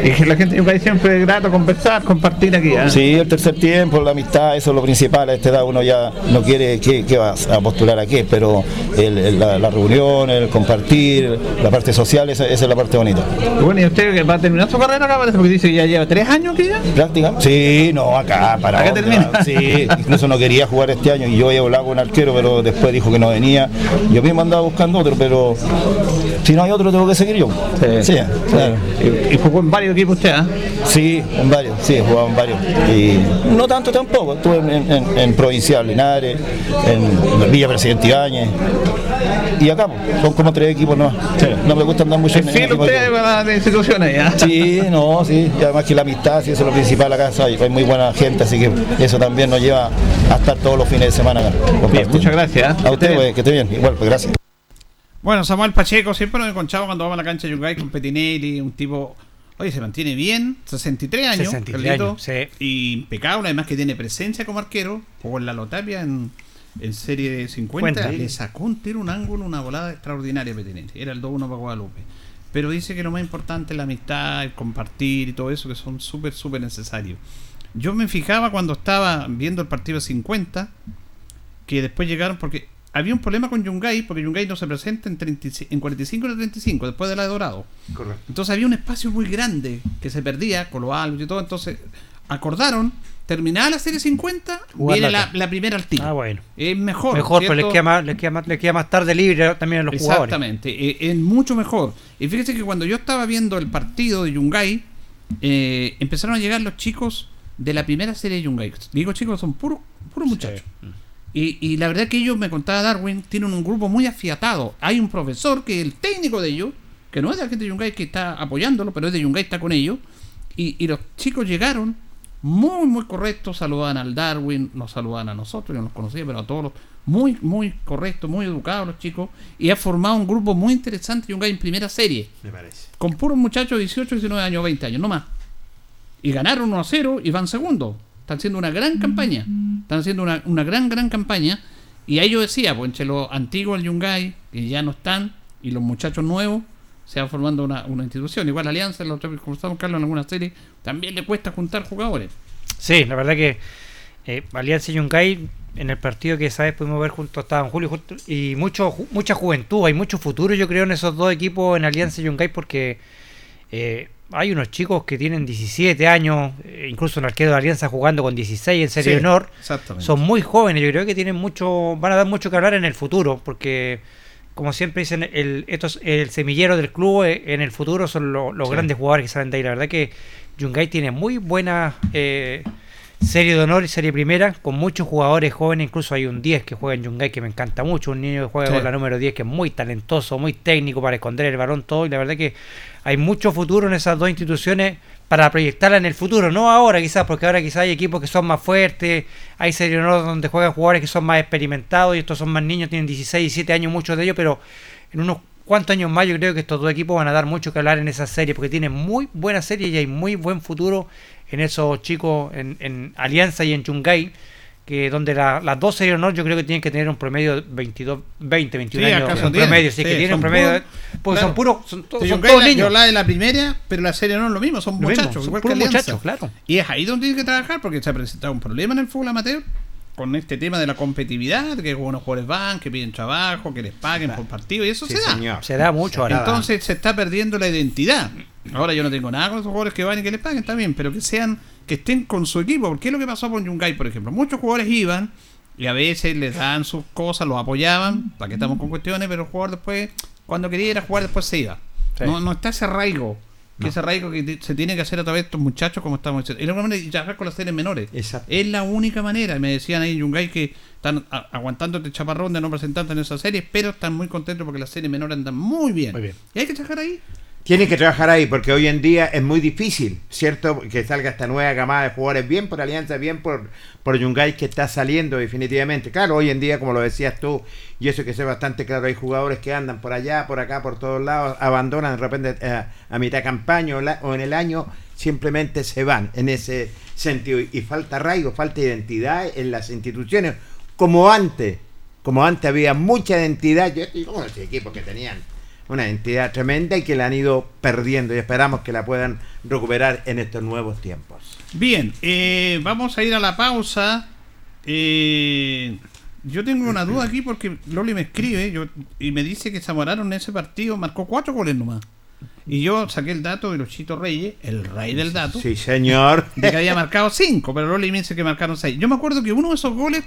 Speaker 2: Y que la gente siempre es grato conversar, compartir aquí. ¿ah?
Speaker 5: Sí, el tercer tiempo, la amistad, eso es lo principal. Municipal a esta edad uno ya no quiere que, va a postular a qué, pero la, reunión, el compartir, la parte social, esa, es la parte bonita.
Speaker 6: Bueno, ¿y usted va a terminar su carrera acá? Porque dice que ya lleva tres años que ya.
Speaker 5: Práctica. Sí, no, acá para.
Speaker 6: Acá termina.
Speaker 5: Sí, incluso no quería jugar este año y yo he hablado con arquero, pero después dijo que no venía. Yo mismo andaba buscando otro, pero si no hay otro tengo que seguir yo.
Speaker 6: Sí, claro. ¿Y, jugó en varios equipos usted, ah?
Speaker 5: Sí, en varios, sí, jugado en varios. Y no tanto tampoco, estuve en, Provincial Linares, en Villa Presidente Ibáñez. Y acá, son como tres equipos no No me gusta andar mucho
Speaker 6: en, en usted para las instituciones ya.
Speaker 5: Sí, no, sí. Y además que la amistad, sí, eso es lo principal acá. Hay, hay muy buena gente, así que eso también nos lleva a estar todos los fines de semana acá.
Speaker 6: muchas gracias.
Speaker 5: A usted, pues, que esté bien. Igual, pues gracias.
Speaker 2: Bueno, Samuel Pacheco, siempre nos encontramos cuando vamos a la cancha de Yungay con Petinelli, un tipo Oye, se mantiene bien, 63 años,
Speaker 3: 63 años sí.
Speaker 2: y impecable, además que tiene presencia como arquero, jugó en la Lotapia en, en serie 50, le sacó un tiro, un ángulo, una volada extraordinaria Petinelli, era el 2-1 para Guadalupe. Pero dice que lo más importante es la amistad, el compartir y todo eso, que son súper, súper necesarios. Yo me fijaba cuando estaba viendo el partido 50, que después llegaron, porque había un problema con Yungay, porque Yungay no se presenta en, 45 y 35, después de la de Dorado.
Speaker 4: Correcto.
Speaker 2: Entonces había un espacio muy grande que se perdía con los álbumes y todo. Entonces acordaron, terminada la serie 50, viene la, primera al tiro.
Speaker 3: Ah, bueno.
Speaker 2: Es mejor.
Speaker 3: Mejor, pero les queda, más, les, queda más, les queda más tarde libre también a los jugadores.
Speaker 2: Exactamente, eh, es mucho mejor. Y fíjese que cuando yo estaba viendo el partido de Yungay, eh, empezaron a llegar los chicos de la primera serie de Yungay. Digo chicos, son puros puros muchachos. Y, la verdad que ellos, me contaba Darwin, tienen un grupo muy afiatado. Hay un profesor que es el técnico de ellos, que no es de la gente de Yungay que está apoyándolo, pero es de Yungay, está con ellos. Y, los chicos llegaron muy, muy correctos, saludaban al Darwin, nos saludaban a nosotros, yo no los conocía, pero a todos los, muy, muy correctos, muy educados los chicos, y ha formado un grupo muy interesante Yungay en primera serie.
Speaker 4: Me parece.
Speaker 2: Con puros muchachos de 18, 19 años, 20 años, no más. Y ganaron 1 a 0 y van segundo. Están haciendo una gran campaña. Están haciendo una, una gran, gran campaña. Y ahí yo decía, pues entre los antiguos del Yungay, que ya no están, y los muchachos nuevos, se va formando una, una institución. Igual la Alianza, lo como estamos Carlos en alguna serie, también le cuesta juntar jugadores.
Speaker 3: Sí, la verdad que eh, Alianza y Yungay, en el partido que sabes pudimos ver juntos, estaban Julio y mucho, mucha juventud, hay mucho futuro yo creo en esos dos equipos, en Alianza y Yungay, porque eh, hay unos chicos que tienen 17 años, eh, incluso un arquero de Alianza jugando con 16 en Serie Honor. Son muy jóvenes, yo creo que tienen mucho, van a dar mucho que hablar en el futuro, porque como siempre dicen, el, estos, el semillero del club eh, en el futuro son los grandes jugadores que salen de ahí. La verdad que Yungay tiene muy buena eh, serie de honor y serie primera, con muchos jugadores jóvenes, incluso hay un 10 que juega en Yungay que me encanta mucho, un niño que juega con la número 10 que es muy talentoso, muy técnico para esconder el balón todo, y la verdad que hay mucho futuro en esas dos instituciones para proyectarla en el futuro, no ahora quizás, porque ahora quizás hay equipos que son más fuertes, hay serie de honor donde juegan jugadores que son más experimentados y estos son más niños, tienen 16, 17 años muchos de ellos, pero en unos cuantos años más yo creo que estos dos equipos van a dar mucho que hablar en esa serie, porque tienen muy buena serie y hay muy buen futuro en esos chicos en, Alianza y en Chungay, que donde las dos series no, yo creo que tienen que tener un promedio de 22, 20, 21 años. Un promedio, sí, que tienen un promedio. porque son puros. Son,
Speaker 2: todos niños. Yo la de la primera, pero la serie no es lo mismo, son muchachos.
Speaker 3: igual que muchachos, claro.
Speaker 2: Y es ahí donde tienen que trabajar, porque se ha presentado un problema en el fútbol amateur con este tema de la competitividad, que algunos jugadores van, que piden trabajo, que les paguen por partido, y eso se da.
Speaker 3: Se da mucho
Speaker 2: ahora. Entonces se está perdiendo la identidad. Ahora yo no tengo nada con esos jugadores que van y que les paguen también, pero que sean, que estén con su equipo. Porque es lo que pasó con Yungay, por ejemplo. Muchos jugadores iban y a veces les dan sus cosas, los apoyaban, para que estamos con cuestiones, pero el jugador después, cuando quería ir a jugar, después se iba. No, no está ese arraigo que ese arraigo que se tiene que hacer a través de estos muchachos, como estamos diciendo. Es la única manera de trabajar con las series menores. Es la única manera. Me decían ahí en Yungay que están aguantando este chaparrón de no presentarte en esa serie, pero están muy contentos porque las series menores andan muy bien.
Speaker 3: Muy bien.
Speaker 2: Y hay que trabajar ahí.
Speaker 4: Tienen que trabajar ahí porque hoy en día es muy difícil, ¿cierto? Que salga esta nueva camada de jugadores, bien por Alianza, bien por, por Yungay que está saliendo definitivamente. Claro, hoy en día, como lo decías tú, y eso que sé bastante claro, hay jugadores que andan por allá, por acá, por todos lados, abandonan de repente eh, a mitad de campaña o, en el año, simplemente se van en ese sentido. Y falta arraigo, falta identidad en las instituciones, como antes. Como antes había mucha identidad, yo estoy con los equipos que tenían una entidad tremenda y que la han ido perdiendo y esperamos que la puedan recuperar en estos nuevos tiempos.
Speaker 2: Bien, eh, vamos a ir a la pausa. Eh, yo tengo una duda aquí porque Loli me escribe yo, y me dice que Zamorano en ese partido marcó cuatro goles nomás. Y yo saqué el dato de Luchito Reyes, el rey del dato,
Speaker 4: Sí, señor.
Speaker 2: de que había marcado cinco, pero Loli me dice que marcaron seis. Yo me acuerdo que uno de esos goles,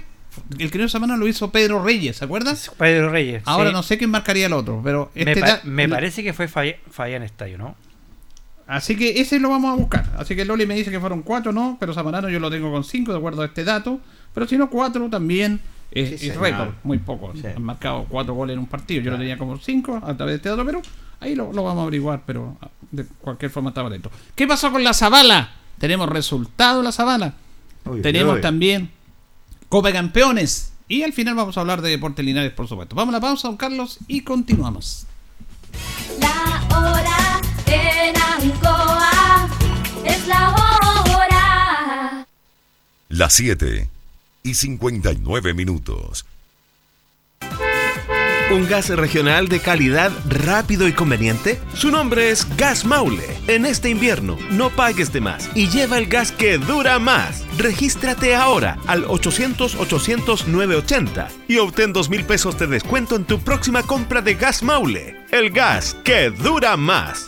Speaker 2: el querido Zamorano lo hizo Pedro Reyes, ¿se acuerdan?
Speaker 3: Pedro Reyes.
Speaker 2: Ahora
Speaker 3: sí.
Speaker 2: no sé quién marcaría el otro, pero
Speaker 3: Me,
Speaker 2: este
Speaker 3: pa-
Speaker 2: da-
Speaker 3: me parece que fue Fabi- Fabián Estadio, ¿no?
Speaker 2: Así que ese lo vamos a buscar. Así que Loli me dice que fueron cuatro, no, pero Zamorano yo lo tengo con cinco, de acuerdo a este dato. Pero si no, cuatro también es,
Speaker 4: Sí,
Speaker 2: es récord, muy poco.
Speaker 4: Sí.
Speaker 2: Han marcado cuatro goles en un partido. Yo lo tenía como cinco a través de este dato, pero ahí lo, lo vamos a averiguar, pero ah, de cualquier forma estaba atento. ¿Qué pasó con la Zabala? Tenemos resultado en la Zabala.
Speaker 4: Uy,
Speaker 2: Tenemos también Copa de Campeones. Y al final vamos a hablar de Deportes Linares, por supuesto. Vamos a la pausa, don Carlos, y continuamos.
Speaker 7: La hora en Ancoa es la hora.
Speaker 8: Las 7 y 59 minutos.
Speaker 9: ¿Un gas regional de calidad rápido y conveniente? Su nombre es Gas Maule. En este invierno, no pagues de más y lleva el gas que dura más. Regístrate ahora al 800-800-980 y obtén 2 mil pesos de descuento en tu próxima compra de Gas Maule. El gas que dura más.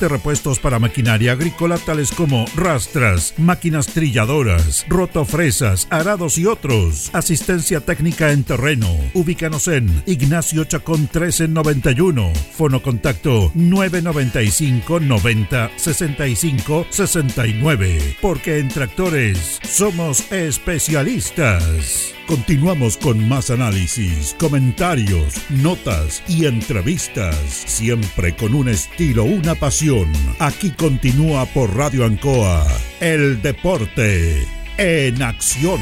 Speaker 1: de repuestos para maquinaria agrícola tales como rastras, máquinas trilladoras, rotofresas, arados y otros. Asistencia técnica en terreno. Ubícanos en Ignacio Chacón 1391. Fono contacto 995 90 65 69. Porque en tractores somos especialistas. Continuamos con más análisis, comentarios, notas y entrevistas, siempre con un estilo, una pasión. Aquí continúa por Radio Ancoa, el deporte en acción.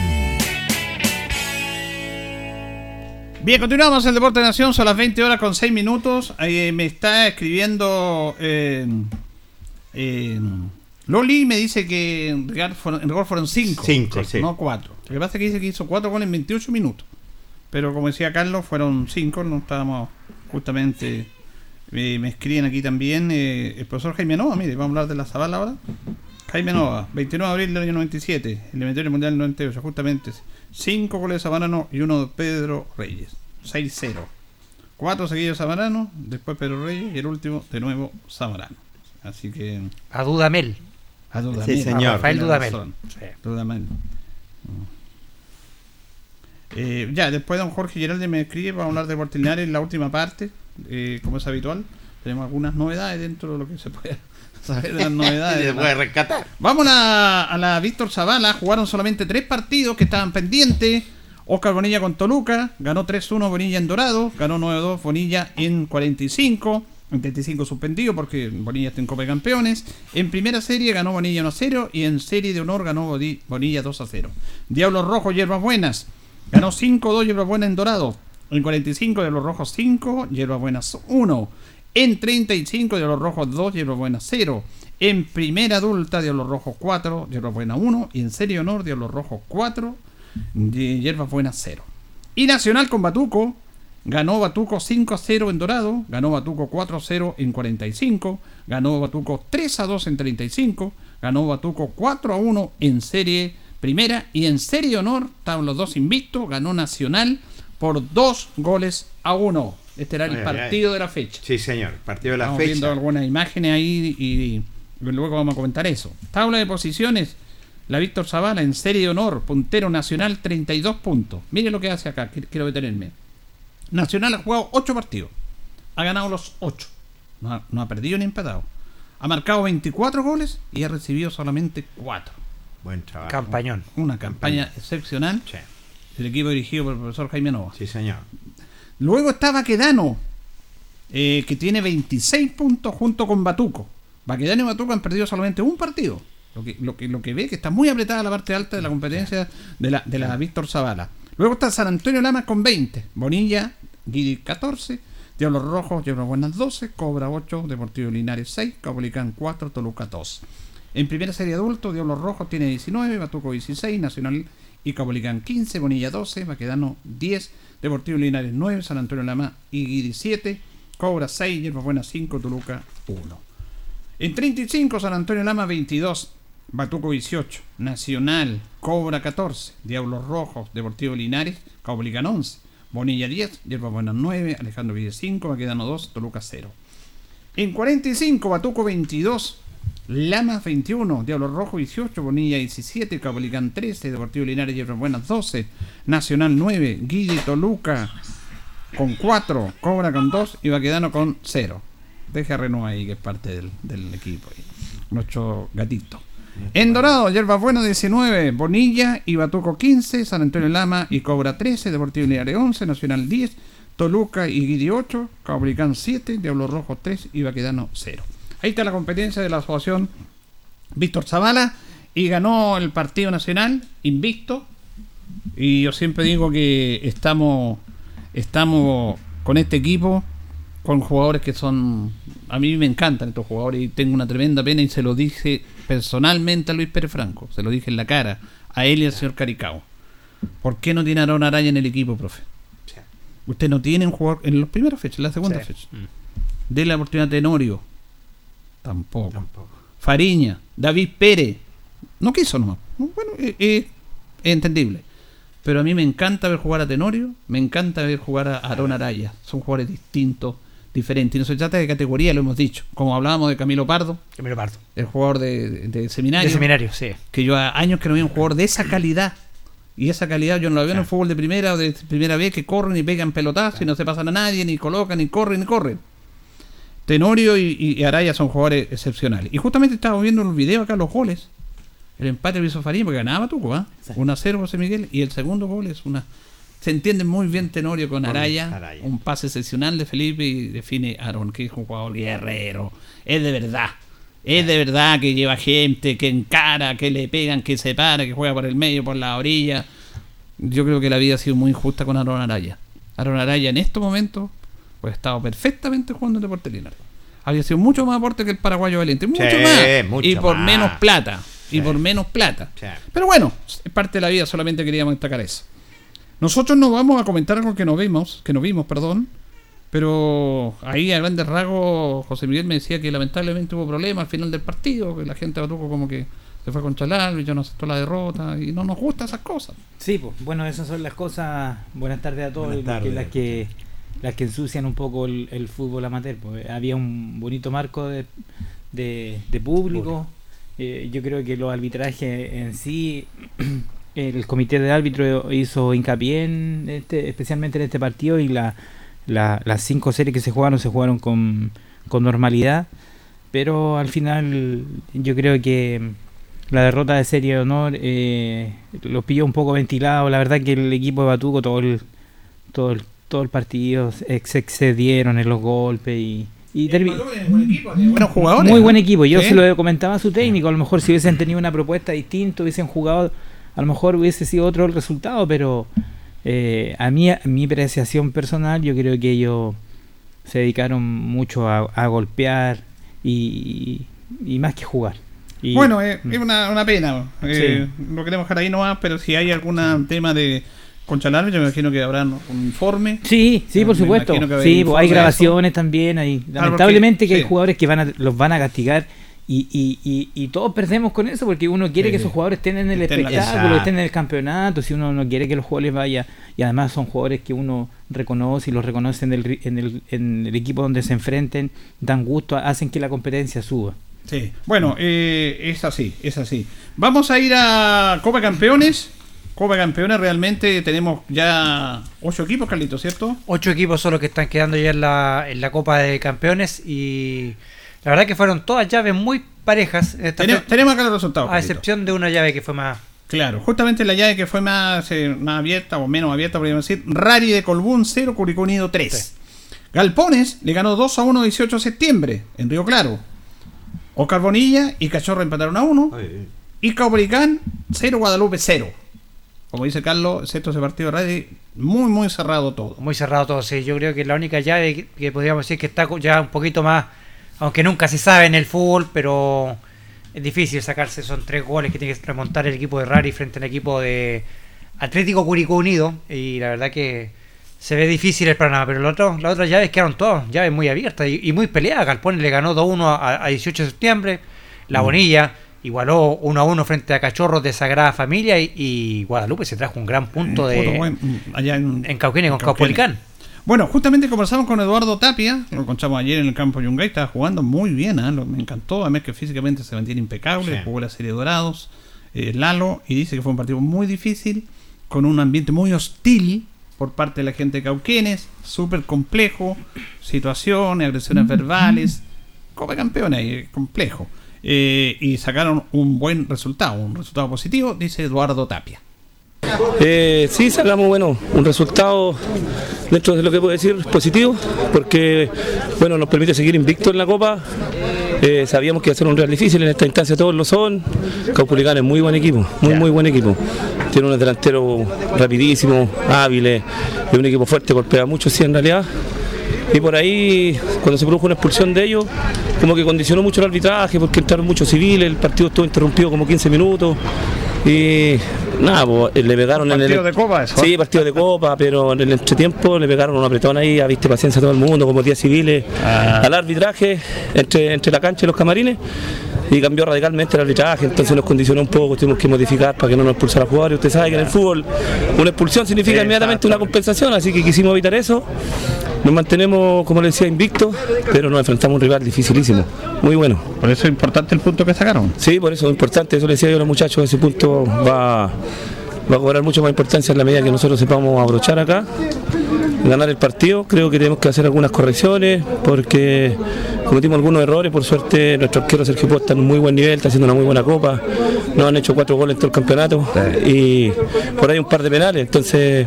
Speaker 2: Bien, continuamos en Deporte de Nación, son las 20 horas con 6 minutos. Eh, me está escribiendo eh, eh, Loli, me dice que en rigor fueron, en rigor fueron 5.
Speaker 4: Cinco, sí.
Speaker 2: No 4. Lo que pasa es que dice que hizo 4 goles en 28 minutos. Pero como decía Carlos, fueron 5, no estábamos justamente... eh, me escriben aquí también eh, el profesor Jaime Nova, mire, vamos a hablar de la Zabala ahora. Jaime Nova, 29 de abril del año 97, eliminatorio mundial del 98, justamente 5 goles de Zamarano y uno de Pedro Reyes, 6-0. 4 seguidos Zamarano, después Pedro Reyes y el último de nuevo Zamarano. Así que
Speaker 3: A Dudamel.
Speaker 2: a Dudamel.
Speaker 4: Sí, señor.
Speaker 3: A Rafael Dudamel.
Speaker 2: razón. Dudamel. Eh, ya, después don Jorge Geraldi me escribe para hablar de Portinares en la última parte, eh, como es habitual. Tenemos algunas novedades dentro de lo que se puede saber de las novedades.
Speaker 4: Se puede rescatar.
Speaker 2: Vamos a la, a la Víctor Zavala. Jugaron solamente tres partidos que estaban pendientes. Oscar Bonilla con Toluca. Ganó 3-1 Bonilla en Dorado. Ganó 9-2 Bonilla en 45. En 35 suspendido porque Bonilla está en Copa de Campeones. En primera serie ganó Bonilla 1-0. Y en serie de honor ganó Bonilla 2-0. Diablos Rojos, Hierbas Buenas. Ganó 5-2 Hierbas Buenas en Dorado. En 45 Diablos Rojos 5. Hierbas Buenas 1. En 35 Diablos Rojos 2. Hierbas Buenas 0. En primera adulta Diablos Rojos 4. Hierbas Buenas 1. Y en serie de honor Diablos Rojos 4. y Hierbas Buenas 0. Y Nacional con Batuco. Ganó Batuco 5 a 0 en Dorado, ganó Batuco 4 a 0 en 45, ganó Batuco 3 a 2 en 35, ganó Batuco 4 a 1 en serie primera y en serie de honor estaban los dos invictos, ganó Nacional por 2 goles a 1. Este era el
Speaker 4: Ay, ay,
Speaker 2: partido de la fecha.
Speaker 4: Sí, señor. Partido de la
Speaker 2: Estamos viendo
Speaker 4: fecha.
Speaker 2: algunas imágenes ahí y, y luego vamos a comentar eso. Tabla de posiciones. La Víctor Zavala en serie de honor, puntero nacional, 32 puntos. Mire lo que hace acá, qu- quiero detenerme. Nacional ha jugado 8 partidos. Ha ganado los 8. No ha, no ha perdido ni empatado. Ha marcado 24 goles y ha recibido solamente 4.
Speaker 4: Buen trabajo.
Speaker 3: Campañón.
Speaker 2: Una campaña excepcional.
Speaker 4: Sí.
Speaker 2: El equipo dirigido por el profesor Jaime Nova.
Speaker 4: Sí, señor.
Speaker 2: Luego está Baquedano, eh, que tiene 26 puntos junto con Batuco. Baquedano y Batuco han perdido solamente un partido. Lo que, lo, que, lo que ve que está muy apretada la parte alta de la competencia de la, de la Víctor Zavala. Luego está San Antonio Lama con 20. Bonilla, Guidi 14. Diablos Rojos, Diablos Buenas 12. Cobra 8. Deportivo Linares 6. Caupolicán 4. Toluca 2. En primera serie adulto, Diablos Rojos tiene 19. Batuco 16. Nacional y Caupolicán 15. Bonilla 12. Baquedano 10. Deportivo Linares 9. San Antonio Lama y Guidi 7. Cobra 6. Hierbas Buenas 5. Toluca 1. En 35, San Antonio Lama 22, Batuco 18, Nacional, Cobra 14, Diablos Rojos, Deportivo Linares, Caupolicán 11, Bonilla 10, Yerba Buenas 9, Alejandro Ville 5, Baquedano 2, Toluca 0. En 45, Batuco 22, Lamas 21, Diablos Rojos 18, Bonilla 17, Caupolicán 13, Deportivo Linares, Yerba Buenas 12, Nacional 9, Guille Toluca con 4, Cobra con 2 y Baquedano con 0. Deja Renault ahí, que es parte del, del equipo. ahí. Nuestro gatito. En Dorado, Yerbas Bueno 19, Bonilla y Batuco 15, San Antonio Lama y Cobra 13, Deportivo Linares 11, Nacional 10, Toluca y Guidi 8, Caupolicán 7, Diablo Rojo 3 y Baquedano 0. Ahí está la competencia de la asociación Víctor Zavala y ganó el Partido Nacional invicto. Y yo siempre digo que estamos, estamos con este equipo, con jugadores que son. A mí me encantan estos jugadores y tengo una tremenda pena y se lo dije personalmente a Luis Pérez Franco, se lo dije en la cara, a él y al señor Caricao. ¿Por qué no tiene a Aaron Araya en el equipo, profe? Usted no tiene un jugador en las primeras fechas, en la segunda
Speaker 3: Sí.
Speaker 2: fecha. De la oportunidad a Tenorio. Tampoco. Fariña, David Pérez. No quiso nomás. Bueno, eh, eh, es entendible. Pero a mí me encanta ver jugar a Tenorio, me encanta ver jugar a Aaron Araya. Son jugadores distintos, diferentes. Y no se trata de categoría, lo hemos dicho. Como hablábamos de Camilo Pardo,
Speaker 3: Camilo Pardo.
Speaker 2: el jugador de, de- de seminario.
Speaker 3: De seminario, sí.
Speaker 2: Que yo a años que no veía un jugador de esa calidad. Y esa calidad yo no la veo en el fútbol de primera o de primera vez que corren y pegan pelotazos y no se pasan a nadie, ni colocan, ni corren, ni corren. Tenorio y, y Araya son jugadores excepcionales. Y justamente estábamos viendo en el video acá los goles. El empate lo hizo Farín porque ganaba Tuco, ¿ah? 1 a 0 José Miguel. Y el segundo gol es una. Se entiende muy bien Tenorio con
Speaker 4: Con
Speaker 2: Araya.
Speaker 4: Araya.
Speaker 2: Un pase excepcional de Felipe y define Aaron, que es un jugador guerrero. Es de verdad. Es de verdad que lleva gente, que encara, que le pegan, que se para, que juega por el medio, por la orilla. Yo creo que la vida ha sido muy injusta con Aaron Araya. Aaron Araya en estos momentos pues ha estado perfectamente jugando en Deportes Linares. Había sido mucho más aporte que el paraguayo Valente. Mucho
Speaker 4: Sí,
Speaker 2: más.
Speaker 4: mucho
Speaker 2: y por
Speaker 4: más.
Speaker 2: menos plata. Y por menos plata.
Speaker 4: Sí.
Speaker 2: Pero bueno, es parte de la vida, solamente queríamos destacar eso. Nosotros no vamos a comentar algo que no vimos, que no vimos, perdón. Pero ahí a grandes rasgos José Miguel me decía que lamentablemente hubo problemas al final del partido, que la gente Batuco como que se fue contra el árbitro, no aceptó la derrota y no nos gustan esas cosas.
Speaker 10: Sí, pues bueno, esas son las cosas. Buenas tardes a todos.
Speaker 4: Buenas
Speaker 10: las que-. Las que ensucian un poco el, el fútbol amateur. pues. Había un bonito marco de, de, de público. Eh, yo creo que los arbitrajes en sí, el comité de árbitro hizo hincapié en este, especialmente en este partido y la, la- las cinco series que se jugaron se jugaron con, con normalidad. Pero al final yo creo que la derrota de serie de honor eh, los pilló un poco ventilado. La verdad que el equipo de Batuco todo el, todo el, todo el partido se excedieron en los golpes y, y
Speaker 2: Buenos jugadores.
Speaker 10: muy buen equipo. Yo
Speaker 2: Sí.
Speaker 10: se lo comentaba a su técnico. A lo mejor si hubiesen tenido una propuesta distinta, hubiesen jugado, a lo mejor hubiese sido otro el resultado. Pero eh, a mí, a mi apreciación personal, yo creo que ellos se dedicaron mucho a, a golpear y, y más que jugar. Y-
Speaker 2: Bueno, eh,
Speaker 10: Mm.
Speaker 2: es una, una pena. Eh, Lo queremos dejar ahí nomás, pero si hay algún tema de contra el árbitro, me imagino que habrá un informe.
Speaker 10: Sí, sí, por
Speaker 2: Me
Speaker 10: supuesto. Sí, hay grabaciones también. Hay,
Speaker 2: porque-
Speaker 10: lamentablemente que
Speaker 2: sí.
Speaker 10: hay jugadores que van a, los van a castigar y, y, y, y todos perdemos con eso porque uno quiere
Speaker 2: Sí.
Speaker 10: que esos jugadores estén en el
Speaker 2: Estén
Speaker 10: espectáculo, estén en el campeonato. Si uno no quiere que los jugadores vayan y además son jugadores que uno reconoce y los reconoce en el, en el, en el equipo donde se enfrenten, dan gusto, hacen que la competencia suba.
Speaker 2: Sí. Bueno, eh, es así, es así. Vamos a ir a Copa Campeones. Copa Campeones realmente tenemos ya ocho equipos, Carlito, ¿cierto?
Speaker 3: Ocho equipos son los que están quedando ya en la, en la Copa de Campeones y la verdad que fueron todas llaves muy parejas. en esta
Speaker 2: Tenemos, tenemos acá los resultados.
Speaker 3: a
Speaker 2: Carlito.
Speaker 3: excepción de una llave que fue más...
Speaker 2: Claro, justamente la llave que fue más, eh, más abierta o menos abierta, podríamos decir. Rari de Colbún 0, Curicó Unido 3. Galpones le ganó 2 a 1 18 de septiembre en Río Claro. Oscar Bonilla y Cachorro empataron a uno. Y Caupolicán 0, Guadalupe 0. Como dice Carlos, excepto ese partido de radio, muy, muy cerrado todo.
Speaker 3: Muy cerrado todo, sí. Yo creo que la única llave que, que podríamos decir que está ya un poquito más, aunque nunca se sabe en el fútbol, pero es difícil sacarse. Son tres goles que tiene que remontar el equipo de Rari frente al equipo de Atlético Curicó Unido. Y la verdad que se ve difícil el panorama. Pero lo otro, las otras llaves quedaron todas, llaves muy abiertas y, y muy peleadas. Galpón le ganó 2-1 a, a 18 de septiembre. La Bonilla igualó 1 a 1 frente a Cachorros de Sagrada Familia y, y Guadalupe se trajo un gran punto de
Speaker 2: Puto buen- allá en,
Speaker 3: en Cauquenes con
Speaker 2: en.
Speaker 3: Caupolicán.
Speaker 2: Bueno, justamente conversamos con Eduardo Tapia, lo encontramos ayer en el campo Yungay, estaba jugando muy bien, ¿ah? Me encantó, además que físicamente se mantiene impecable,
Speaker 4: Sí.
Speaker 2: jugó la serie Dorados, eh, Lalo, y dice que fue un partido muy difícil, con un ambiente muy hostil por parte de la gente de Cauquenes, súper complejo, situaciones, agresiones verbales, Copa Campeones, eh, complejo. Eh, y sacaron un buen resultado, un resultado positivo, dice Eduardo Tapia.
Speaker 11: Eh, sí, sacamos bueno, un resultado dentro de lo que puedo decir positivo, porque bueno, nos permite seguir invicto en la Copa. Eh, sabíamos que iba a ser un real difícil, en esta instancia todos lo son. Caupulicán es muy buen equipo, muy muy buen equipo. Tiene unos delanteros rapidísimos, hábiles, es un equipo fuerte, golpea mucho, sí, en realidad. Y por ahí, cuando se produjo una expulsión de ellos, como que condicionó mucho el arbitraje, porque entraron muchos civiles, el partido estuvo interrumpido como 15 minutos. Y nada, pues, le pegaron en el.
Speaker 2: Partido de Copa, eso.
Speaker 11: Sí, partido de Copa, pero en el entretiempo le pegaron un apretón ahí, a viste paciencia a todo el mundo, como 10 civiles, al arbitraje entre, entre la cancha y los camarines. Y cambió radicalmente el arbitraje, entonces nos condicionó un poco, tuvimos que modificar para que no nos expulsara a jugadores. Usted sabe que en el fútbol una expulsión significa inmediatamente una compensación, así que quisimos evitar eso. Nos mantenemos, como le decía, invictos, pero nos enfrentamos a un rival dificilísimo, muy bueno.
Speaker 2: Por eso es importante el punto que sacaron.
Speaker 11: Sí, por eso es importante, eso le decía yo a los muchachos, ese punto va, va a cobrar mucho más importancia en la medida que nosotros sepamos abrochar acá, ganar el partido. Creo que tenemos que hacer algunas correcciones porque cometimos algunos errores. Por suerte, nuestro arquero Sergio Posta está en un muy buen nivel, está haciendo una muy buena copa. Nos han hecho cuatro goles en todo el campeonato y por ahí un par de penales. Entonces,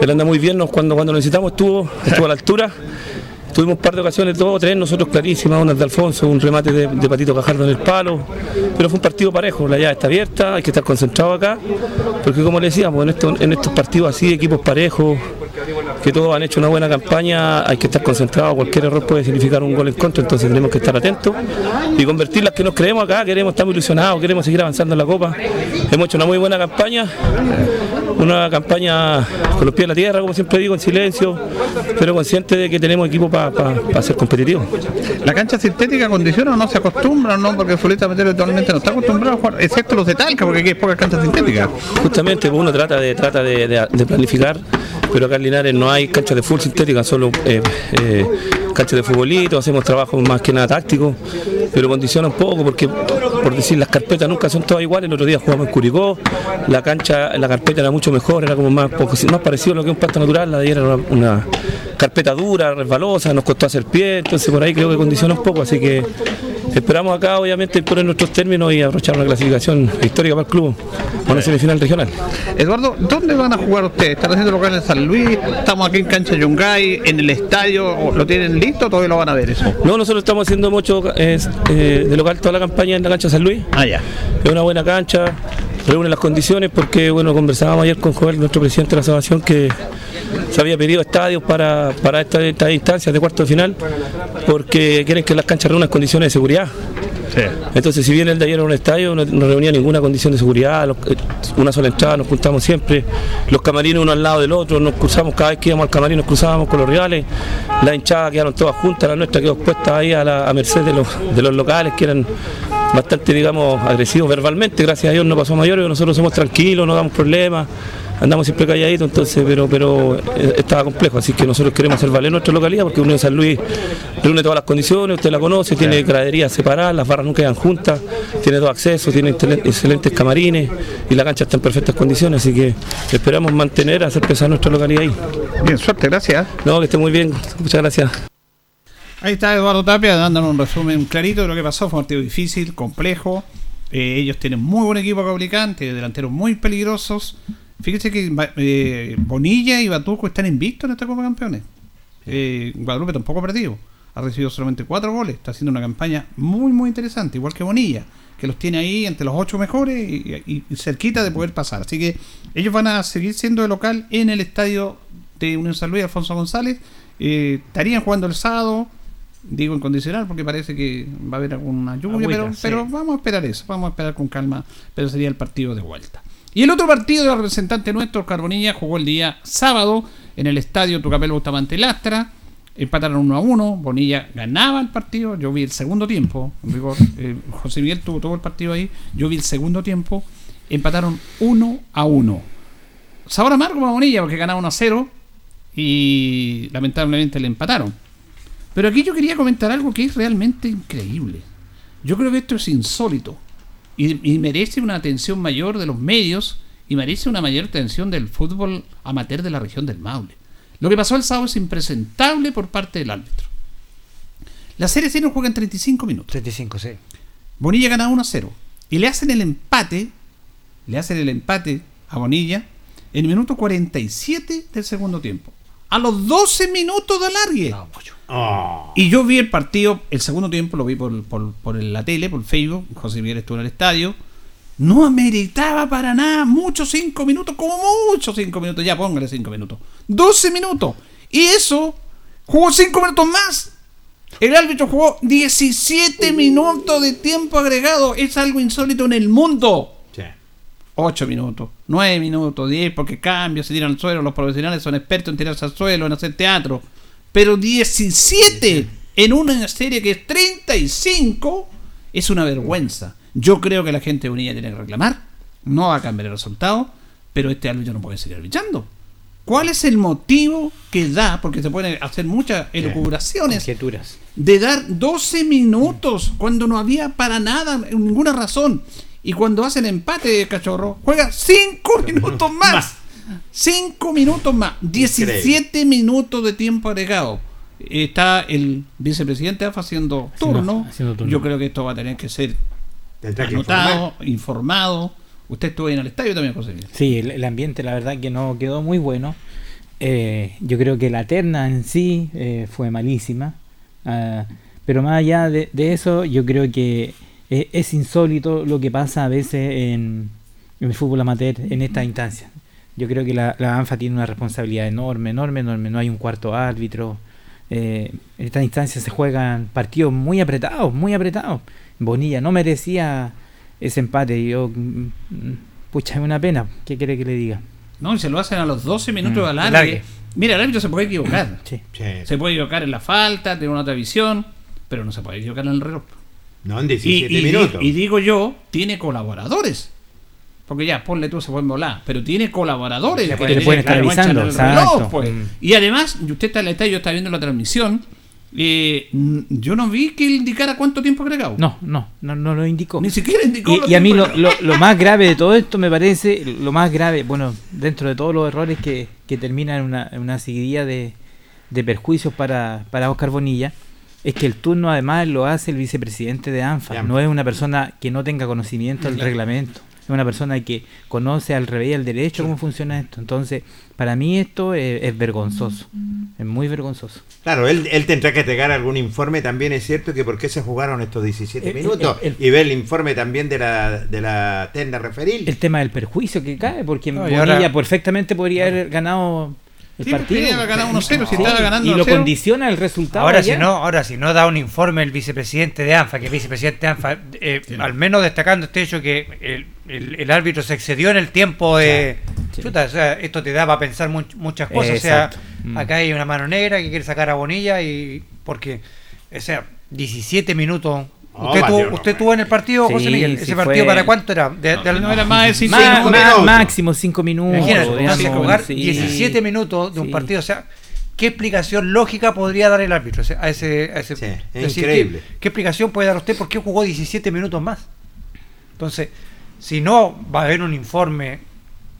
Speaker 11: él anda muy bien. Cuando, cuando lo necesitamos, estuvo, estuvo a la altura. Tuvimos un par de ocasiones, dos o tres, nosotros clarísimas, una de Alfonso, un remate de, de Patito Cajardo en el palo, pero fue un partido parejo, la llave está abierta, hay que estar concentrado acá, porque como le decíamos, en, esto- en estos partidos así, equipos parejos, que todos han hecho una buena campaña, hay que estar concentrado, cualquier error puede significar un gol en contra, entonces tenemos que estar atentos y convertir las que nos creemos acá, queremos, estamos ilusionados, queremos seguir avanzando en la Copa, hemos hecho una muy buena campaña, una campaña con los pies en la tierra, como siempre digo, en silencio, pero consciente de que tenemos equipo para ser competitivos.
Speaker 2: ¿La cancha sintética condiciona o no se acostumbra no? Porque futbolista amateur actualmente no está acostumbrado a jugar, excepto los de Talca, porque aquí hay pocas canchas sintéticas.
Speaker 11: Justamente pues, uno trata de trata de, de- de planificar, pero acá en Linares no hay canchas de full sintética, solo eh, eh, canchas de futbolito, hacemos trabajo más que nada táctico, pero condiciona un poco porque, por decir, las carpetas nunca son todas iguales. El otro día jugamos en Curicó, la cancha, la carpeta era mucho mejor, era como más, más parecido a lo que es un pasto natural, la de ayer era una, una carpeta dura, resbalosa, nos costó hacer pie, entonces por ahí creo que condiciona un poco, así que esperamos acá obviamente poner nuestros términos y aprovechar una clasificación histórica para el club, una semifinal regional.
Speaker 2: Eduardo, ¿dónde van a jugar ustedes? ¿Están haciendo local en San Luis? ¿Estamos aquí en cancha Yungay? ¿En el estadio? ¿O ¿Lo tienen listo o todavía lo van a ver eso?
Speaker 11: No, nosotros estamos haciendo mucho eh, de local toda la campaña en la cancha San Luis.
Speaker 2: Ah, ya.
Speaker 11: Es una buena cancha, reúne las condiciones porque, bueno, conversábamos ayer con Joel, nuestro presidente de la asociación, que se había pedido estadios para, para esta- estas instancias de cuarto de final porque quieren que las canchas reúnan condiciones de seguridad. Entonces, si bien el de ayer era un estadio, no, no reunía ninguna condición de seguridad, los- eh, una sola entrada, nos juntamos siempre, los camarines uno al lado del otro, nos cruzamos cada vez que íbamos al camarín, nos cruzábamos con los rivales, las hinchadas quedaron todas juntas, la nuestra quedó expuesta ahí a, la, a merced de los, de los locales que eran bastante, digamos, agresivos verbalmente, gracias a Dios no pasó a mayores, nosotros somos tranquilos, no damos problemas, andamos siempre calladitos, entonces, pero, pero eh, estaba complejo, así que nosotros queremos hacer valer nuestra localidad porque Unión San Luis reúne todas las condiciones, usted la conoce, tiene graderías separadas, las barras nunca quedan juntas, tiene todo acceso, tiene excelen- excelentes camarines y la cancha está en perfectas condiciones, así que esperamos mantener, hacer pesar nuestra localidad ahí.
Speaker 2: Bien, suerte, gracias.
Speaker 11: No, que esté muy bien, muchas gracias.
Speaker 2: Ahí está Eduardo Tapia dándonos un resumen clarito de lo que pasó. Fue un partido difícil, complejo. Eh, ellos tienen muy buen equipo Caulicán, tienen delanteros muy peligrosos. Fíjese que eh, Bonilla y Batuco están invictos en esta Copa de Campeones. Eh, Guadalupe tampoco ha perdido. ha recibido solamente cuatro goles. Está haciendo una campaña muy, muy interesante, igual que Bonilla, que los tiene ahí entre los ocho mejores y, y- y cerquita de poder pasar. Así que ellos van a seguir siendo de local en el estadio de Unión San Luis, Alfonso González. Eh, estarían jugando el sábado, digo incondicional, porque parece que va a haber alguna lluvia,
Speaker 3: Agüita,
Speaker 2: pero,
Speaker 3: sí.
Speaker 2: pero vamos a esperar eso, vamos a esperar con calma, pero sería el partido de vuelta. Y el otro partido del representante nuestro, Carbonilla, jugó el día sábado en el estadio Tucapel Bustamante Lastra. Empataron 1 a 1. Bonilla ganaba el partido. Yo vi el segundo tiempo. rigor. Eh, José Miguel tuvo todo el partido ahí. Yo vi el segundo tiempo. Empataron 1 a 1. Sabor amargo para Bonilla porque ganaba 1 a 0 y lamentablemente le empataron. Pero aquí yo quería comentar algo que es realmente increíble. Yo creo que esto es insólito y, y merece una atención mayor de los medios y merece una mayor atención del fútbol amateur de la región del Maule. Lo que pasó el sábado es impresentable por parte del árbitro. La serie C no juega en 35 minutos.
Speaker 3: 35, sí.
Speaker 2: Bonilla gana 1 a 0. Y le hacen el empate, le hacen el empate a Bonilla en el minuto 47 del segundo tiempo. A los 12 minutos de alargue. Y yo vi el partido, el segundo tiempo lo vi por, por- por la tele, por Facebook. José Miguel estuvo en el estadio. No ameritaba para nada muchos 5 minutos, como muchos 5 minutos. Ya póngale 5 minutos. 12 minutos. Y eso jugó 5 minutos más. El árbitro jugó 17 minutos de tiempo agregado. Es algo insólito en el mundo. 8 minutos, 9 minutos, 10, porque cambios, se tiran al suelo. Los profesionales son expertos en tirarse al suelo, en hacer teatro. Pero 17 en una serie que es 35 es una vergüenza. Yo creo que la gente de Unida tiene que reclamar. No va a cambiar el resultado, pero este árbitro no puede seguir arbitrando. ¿Cuál es el motivo que da? Porque se pueden hacer muchas elucubraciones de dar 12 minutos cuando no había para nada ninguna razón. Y cuando hacen empate, cachorro, juega 5 minutos más. 5 minutos más. 17 minutos de tiempo agregado. Está el vicepresidente AFA haciendo turno.
Speaker 10: haciendo turno.
Speaker 2: Yo creo que esto va a tener que ser
Speaker 4: Tendrá que
Speaker 2: anotado, informado. Usted estuvo ahí en el estadio también, José Miguel.
Speaker 10: Sí, el, el ambiente la verdad que no quedó muy bueno. Eh, yo creo que la terna en sí eh, fue malísima. Ah, pero más allá de, de eso, yo creo que eh, es insólito lo que pasa a veces en, en el fútbol amateur en esta instancia. Yo creo que la, la ANFA tiene una responsabilidad enorme, enorme, enorme. No hay un cuarto árbitro. Eh, en esta instancia se juegan partidos muy apretados, muy apretados. Bonilla no merecía ese empate. Yo, mm, pucha, es una pena. ¿Qué quiere que le diga?
Speaker 2: No, y se lo hacen a los 12 minutos
Speaker 10: Mm,
Speaker 2: de alargue.
Speaker 10: alargue.
Speaker 2: Mira, el árbitro se puede equivocar.
Speaker 10: Sí.
Speaker 2: Se puede equivocar en la falta, tiene una otra visión, pero no se puede equivocar en el reloj.
Speaker 4: No, en
Speaker 2: Y,
Speaker 4: 17
Speaker 2: y di-
Speaker 4: minutos.
Speaker 2: y digo yo, tiene colaboradores. Porque ya, ponle tú, se pueden volar. Pero tiene colaboradores
Speaker 10: Que
Speaker 2: que
Speaker 10: le
Speaker 2: le
Speaker 10: pueden estar avisando,
Speaker 2: reloj, pues.
Speaker 10: Mm.
Speaker 2: Y además, y usted está en el estadio, está viendo la transmisión. eh, yo no vi que indicara cuánto tiempo agregado.
Speaker 10: No, no, no, no lo indicó.
Speaker 2: Ni siquiera indicó.
Speaker 10: Y, y a mí lo, lo- más grave de todo esto me parece, lo más grave, bueno, dentro de todos los errores que, que terminan en una, una seguidilla de, de perjuicios para, para Oscar Bonilla, es que el turno además lo hace el vicepresidente de ANFA. No es una persona que no tenga conocimiento del
Speaker 4: Claro.
Speaker 10: reglamento. Es una persona que conoce al revés y al derecho cómo funciona esto. Entonces, para mí esto es, es vergonzoso. Es muy vergonzoso.
Speaker 4: Claro, él, él tendrá que entregar algún informe. También es cierto que por qué se jugaron estos 17
Speaker 10: El- el-
Speaker 4: minutos.
Speaker 10: el-
Speaker 4: y ver el informe también de la, de la terna referil.
Speaker 10: El tema del perjuicio que cae, porque
Speaker 4: No, y
Speaker 10: Bonilla
Speaker 4: ahora-
Speaker 10: perfectamente podría haber ganado el
Speaker 2: Sí, porque
Speaker 10: partido.
Speaker 2: podría haber ganado 1-0, si
Speaker 10: Sí,
Speaker 2: estaba ganando
Speaker 10: Y lo
Speaker 2: 1-0.
Speaker 10: condiciona el resultado.
Speaker 3: Ahora
Speaker 10: allá.
Speaker 3: si no, ahora si no da un informe el vicepresidente de ANFA, que el vicepresidente de ANFA, eh, al menos destacando este hecho que el, el- el árbitro se excedió en el tiempo de... Chuta, o sea, esto te da para pensar much- muchas cosas.
Speaker 10: Exacto.
Speaker 3: O
Speaker 10: Mm.
Speaker 3: sea, acá hay una mano negra que quiere sacar a Bonilla y... Porque, o sea, 17 minutos...
Speaker 4: No,
Speaker 3: usted, tuvo,
Speaker 4: no,
Speaker 3: usted tuvo en el partido,
Speaker 10: Sí,
Speaker 3: José Miguel.
Speaker 10: sí
Speaker 3: ¿Ese partido
Speaker 10: fue-
Speaker 3: para cuánto era? De- de-
Speaker 2: no era más de cinco minutos.
Speaker 10: má-
Speaker 4: minutos.
Speaker 10: máximo cinco minutos.
Speaker 3: Imagínate, jugar
Speaker 10: sí.
Speaker 3: 17 minutos de un
Speaker 10: Sí.
Speaker 3: partido, o sea, ¿qué explicación lógica podría dar el árbitro a ese, a ese
Speaker 4: Sí, es
Speaker 3: decir,
Speaker 4: increíble.
Speaker 3: ¿qué, qué explicación puede dar usted por qué jugó 17 minutos más? Entonces, si no va a haber un informe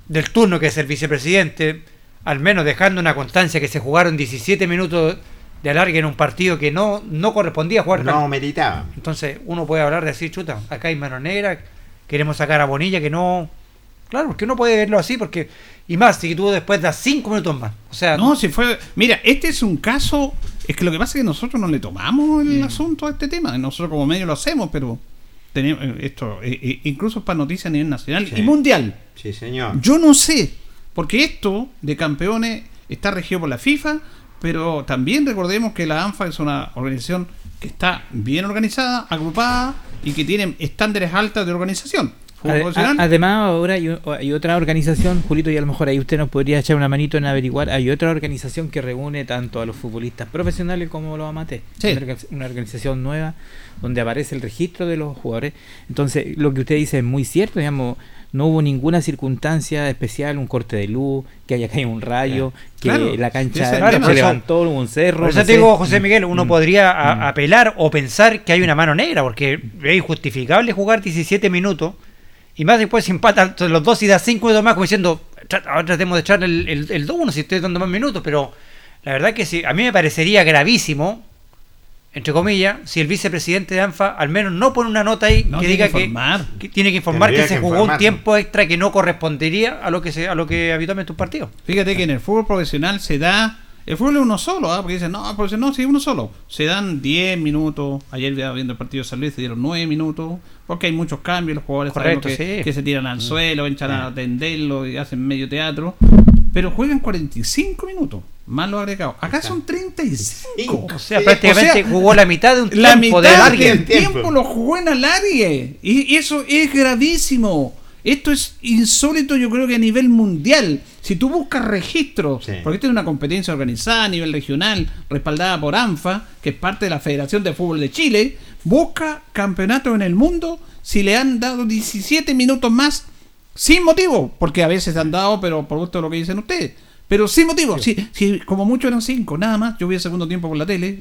Speaker 3: del turno que es el vicepresidente, al menos dejando una constancia que se jugaron 17 minutos de alargue en un partido que no, no correspondía jugar.
Speaker 4: No meditaba.
Speaker 3: Entonces uno puede hablar de decir, chuta, acá hay mano negra, queremos sacar a Bonilla que no... Claro, porque uno puede verlo así, porque... Y más, si tú después das cinco minutos más. O sea,
Speaker 2: No, si fue. Mira, este es un caso Es que lo que pasa es que nosotros no le tomamos el
Speaker 4: Mm.
Speaker 2: asunto a este tema. Nosotros como medio lo hacemos, pero tenemos eh, esto, eh, eh, incluso es para noticias a nivel nacional
Speaker 4: Sí.
Speaker 2: y mundial.
Speaker 4: Sí, señor.
Speaker 2: Yo no sé, porque esto de campeones está regido por la FIFA, pero también recordemos que la ANFA es una organización que está bien organizada, agrupada y que tiene estándares altos de organización.
Speaker 10: Además, ahora hay, hay otra organización, Julito, y a lo mejor ahí usted nos podría echar una manito en averiguar. Hay otra organización que reúne tanto a los futbolistas profesionales como a los amateurs.
Speaker 2: Sí.
Speaker 10: Una organización nueva donde aparece el registro de los jugadores. Entonces, lo que usted dice es muy cierto, digamos. No hubo ninguna circunstancia especial, un corte de luz, que haya caído un rayo, que
Speaker 2: Claro,
Speaker 10: la cancha se levantó, hubo un cerro.
Speaker 3: Por eso
Speaker 10: no
Speaker 3: te
Speaker 10: sé.
Speaker 3: digo, José Miguel, uno
Speaker 10: Mm.
Speaker 3: podría
Speaker 10: Mm.
Speaker 3: apelar o pensar que hay una mano negra, porque es injustificable jugar 17 minutos y más después se empatan los dos y da 5 minutos más, como diciendo, "Tra- ahora tratemos de echar el, el, el 2-1 si estoy dando más minutos, pero la verdad que sí, a mí me parecería gravísimo, entre comillas, si el vicepresidente de ANFA al menos no pone una nota ahí
Speaker 2: No,
Speaker 3: que diga
Speaker 2: que
Speaker 3: que, tiene que informar
Speaker 4: Tendría
Speaker 3: que se
Speaker 4: que
Speaker 3: jugó un tiempo extra que no correspondería a lo que se, a lo que habitualmente un partido.
Speaker 2: Fíjate que en el fútbol profesional se da. El fútbol es uno solo, ¿ah? porque dicen, no, pues no, sí, uno solo. Se dan 10 minutos. Ayer viendo el partido de San Luis, se dieron 9 minutos. Porque hay muchos cambios, los jugadores
Speaker 3: Correcto,
Speaker 2: que,
Speaker 3: sí.
Speaker 2: que se tiran al suelo, echan a atenderlo y hacen medio teatro. Pero juegan 45 minutos, más los agregados. Acá son 35.
Speaker 3: O sea, prácticamente jugó la mitad de un
Speaker 2: La
Speaker 3: tiempo
Speaker 2: mitad
Speaker 3: de
Speaker 2: del tiempo lo jugó en alargue. Y eso es gravísimo. Esto es insólito, yo creo que a nivel mundial. Si tú buscas registros,
Speaker 4: Sí.
Speaker 2: porque esta es una competencia organizada a nivel regional, respaldada por ANFA, que es parte de la Federación de Fútbol de Chile, busca campeonatos en el mundo si le han dado 17 minutos más sin motivo, porque a veces han dado, pero por gusto de lo que dicen ustedes. Pero sin motivo, si, si como mucho eran cinco, nada más. Yo vi el segundo tiempo por la tele,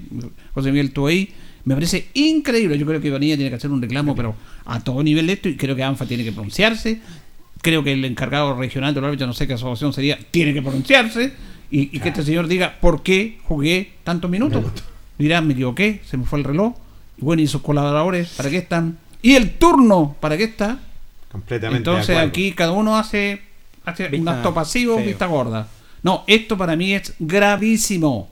Speaker 2: José Miguel estuvo ahí. Me parece increíble. Yo creo que Ivanilla tiene que hacer un reclamo, pero a todo nivel de esto, y creo que ANFA tiene que pronunciarse. Creo que el encargado regional de los árbitros, no sé qué asociación sería, tiene que pronunciarse. Y, y que este señor diga por qué jugué tantos minutos. Dirá, me equivoqué, se me fue el reloj. Y bueno, y sus colaboradores, ¿para qué están? Y el turno, ¿para qué está?
Speaker 4: Completamente.
Speaker 2: Entonces aquí cada uno hace, hace un acto pasivo,
Speaker 10: feo.
Speaker 2: vista gorda. No, esto para mí es gravísimo.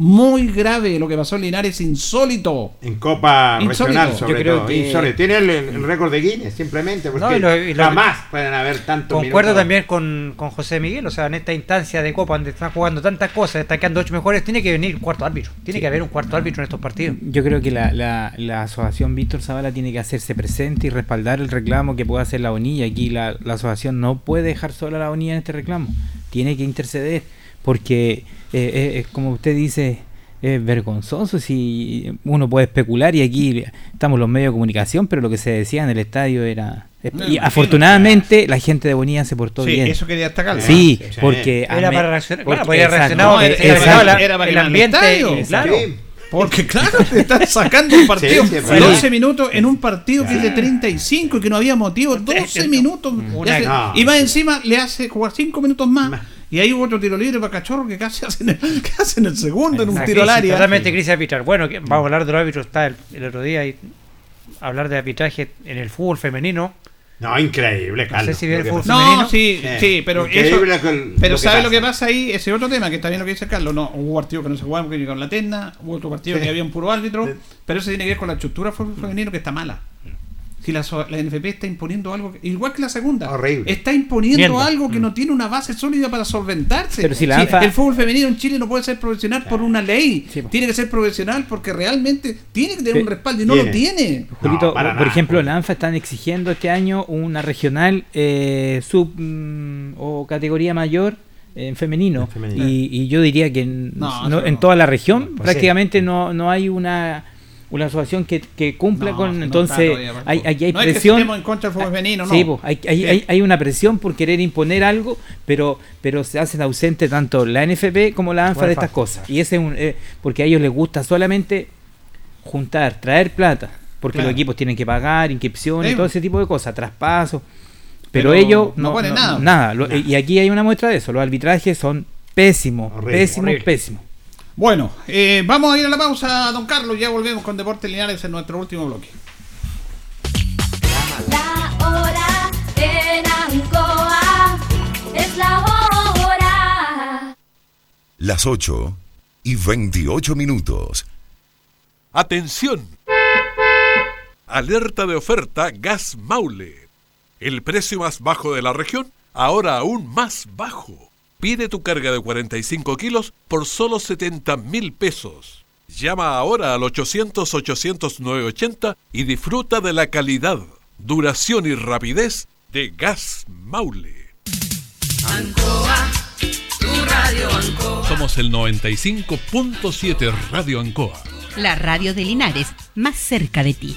Speaker 2: Muy grave lo que pasó en Linares, insólito.
Speaker 4: En Copa
Speaker 2: Insólito.
Speaker 4: Regional,
Speaker 2: Yo
Speaker 4: sobre
Speaker 3: creo
Speaker 4: todo.
Speaker 3: que-
Speaker 4: Insólito. Tiene el, el récord de Guinness, simplemente. Porque
Speaker 3: No, y lo- y lo-
Speaker 4: jamás pueden haber tantos
Speaker 3: Concuerdo
Speaker 4: minutos.
Speaker 3: también con, con José Miguel, o sea, en esta instancia de Copa donde están jugando tantas cosas, destacando ocho mejores, tiene que venir un cuarto árbitro. Tiene que haber un cuarto árbitro en estos partidos.
Speaker 10: Yo creo que la, la, la asociación Víctor Zavala tiene que hacerse presente y respaldar el reclamo que pueda hacer la ONIA. Aquí la, la asociación no puede dejar sola a la ONIA en este reclamo. Tiene que interceder porque, eh, eh, es como usted dice, es vergonzoso si uno puede especular y aquí estamos los medios de comunicación, pero lo que se decía en el estadio era... Y afortunadamente la gente de Bonilla se portó
Speaker 2: Sí,
Speaker 10: bien.
Speaker 2: eso quería destacar.
Speaker 10: Sí,
Speaker 4: Sí.
Speaker 10: porque...
Speaker 3: Era para reaccionar, claro, podía reaccionar,
Speaker 2: era- para
Speaker 3: el
Speaker 2: el
Speaker 3: ambiente,
Speaker 2: estadio.
Speaker 3: claro.
Speaker 2: Porque claro, te están sacando un partido
Speaker 4: Sí, sí, pero-
Speaker 2: 12 minutos en un partido que es de 35 y que no había motivo, 12 minutos.
Speaker 3: Una-
Speaker 2: Le hace-
Speaker 4: no.
Speaker 2: y más encima le hace jugar 5 minutos más. Y hay otro tiro libre para Cachorro que casi hacen el, que hacen el segundo en un tiro al área.
Speaker 3: Totalmente crisis arbitral. Bueno, que vamos a hablar de los árbitros. Está el, el otro día y hablar de arbitraje en el fútbol femenino.
Speaker 4: No, increíble,
Speaker 3: No
Speaker 4: Carlos.
Speaker 3: sé si el fútbol
Speaker 2: No,
Speaker 3: femenino.
Speaker 2: sí,
Speaker 4: Sí.
Speaker 2: sí, pero eso. pero
Speaker 4: lo que
Speaker 2: ¿sabes lo que
Speaker 4: pasa.
Speaker 2: ahí? Ese otro tema que está bien lo que dice Carlos. No, hubo partido que no se jugaban que con la Tenda, hubo otro partido
Speaker 4: Sí.
Speaker 2: que había un puro árbitro, pero eso tiene que ver con la estructura fútbol femenino que está mala. Si la, so- la NFP está imponiendo algo, que- igual que la segunda,
Speaker 4: Horrible.
Speaker 2: está imponiendo algo que no tiene una base sólida para solventarse.
Speaker 10: Pero si la ANFA-
Speaker 2: El fútbol femenino en Chile no puede ser profesional por una ley,
Speaker 10: Sí,
Speaker 2: tiene que ser profesional porque realmente tiene que tener un respaldo y no lo
Speaker 4: Tiene.
Speaker 10: Julito,
Speaker 4: No,
Speaker 10: por
Speaker 4: nada,
Speaker 10: ejemplo, la ANFA están exigiendo este año una regional eh, sub mm, o categoría mayor en femenino.
Speaker 4: En femenino.
Speaker 10: Y, y yo diría que en,
Speaker 2: No,
Speaker 10: no-
Speaker 2: eso
Speaker 10: en
Speaker 2: no.
Speaker 10: toda la región
Speaker 3: Pues
Speaker 10: prácticamente no, no hay una una asociación que, que cumpla
Speaker 2: No,
Speaker 10: con
Speaker 2: no
Speaker 10: entonces hay, hay
Speaker 2: No es que
Speaker 10: presión
Speaker 2: estemos en contra del femenino, no.
Speaker 10: Sí, po, hay, hay,
Speaker 2: Sí.
Speaker 10: hay, hay una presión por querer imponer algo pero pero se hacen ausente tanto la NFP como la ANFA de estas cosas y ese es un eh, porque a ellos les gusta solamente juntar, traer plata, porque
Speaker 2: Claro.
Speaker 10: los equipos tienen que pagar inscripciones,
Speaker 2: Sí.
Speaker 10: todo ese tipo de cosas, traspasos. Pero,
Speaker 2: Pero
Speaker 10: ellos
Speaker 2: no ponen nada.
Speaker 10: nada. Lo- Y aquí hay una muestra de eso. Los arbitrajes son pésimos,
Speaker 4: Horrible,
Speaker 10: pésimos,
Speaker 3: horrible.
Speaker 10: pésimos.
Speaker 2: Bueno, eh, vamos a ir a la pausa, don Carlos. Ya volvemos con Deportes Linares en nuestro último bloque.
Speaker 7: La hora en Ancoa es la hora.
Speaker 8: Las 8 y y 28 minutos.
Speaker 12: Atención. Alerta de oferta Gas Maule. El precio más bajo de la región, ahora aún más bajo. Pide tu carga de 45 kilos por solo 70 mil pesos. Llama ahora al 800-800-980 y disfruta de la calidad, duración y rapidez de Gas Maule.
Speaker 13: Ancoa, tu radio Ancoa.
Speaker 12: Somos el 95.7 Radio Ancoa.
Speaker 14: La radio de Linares, más cerca de ti.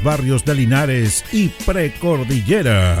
Speaker 1: barrios de Linares y Precordillera.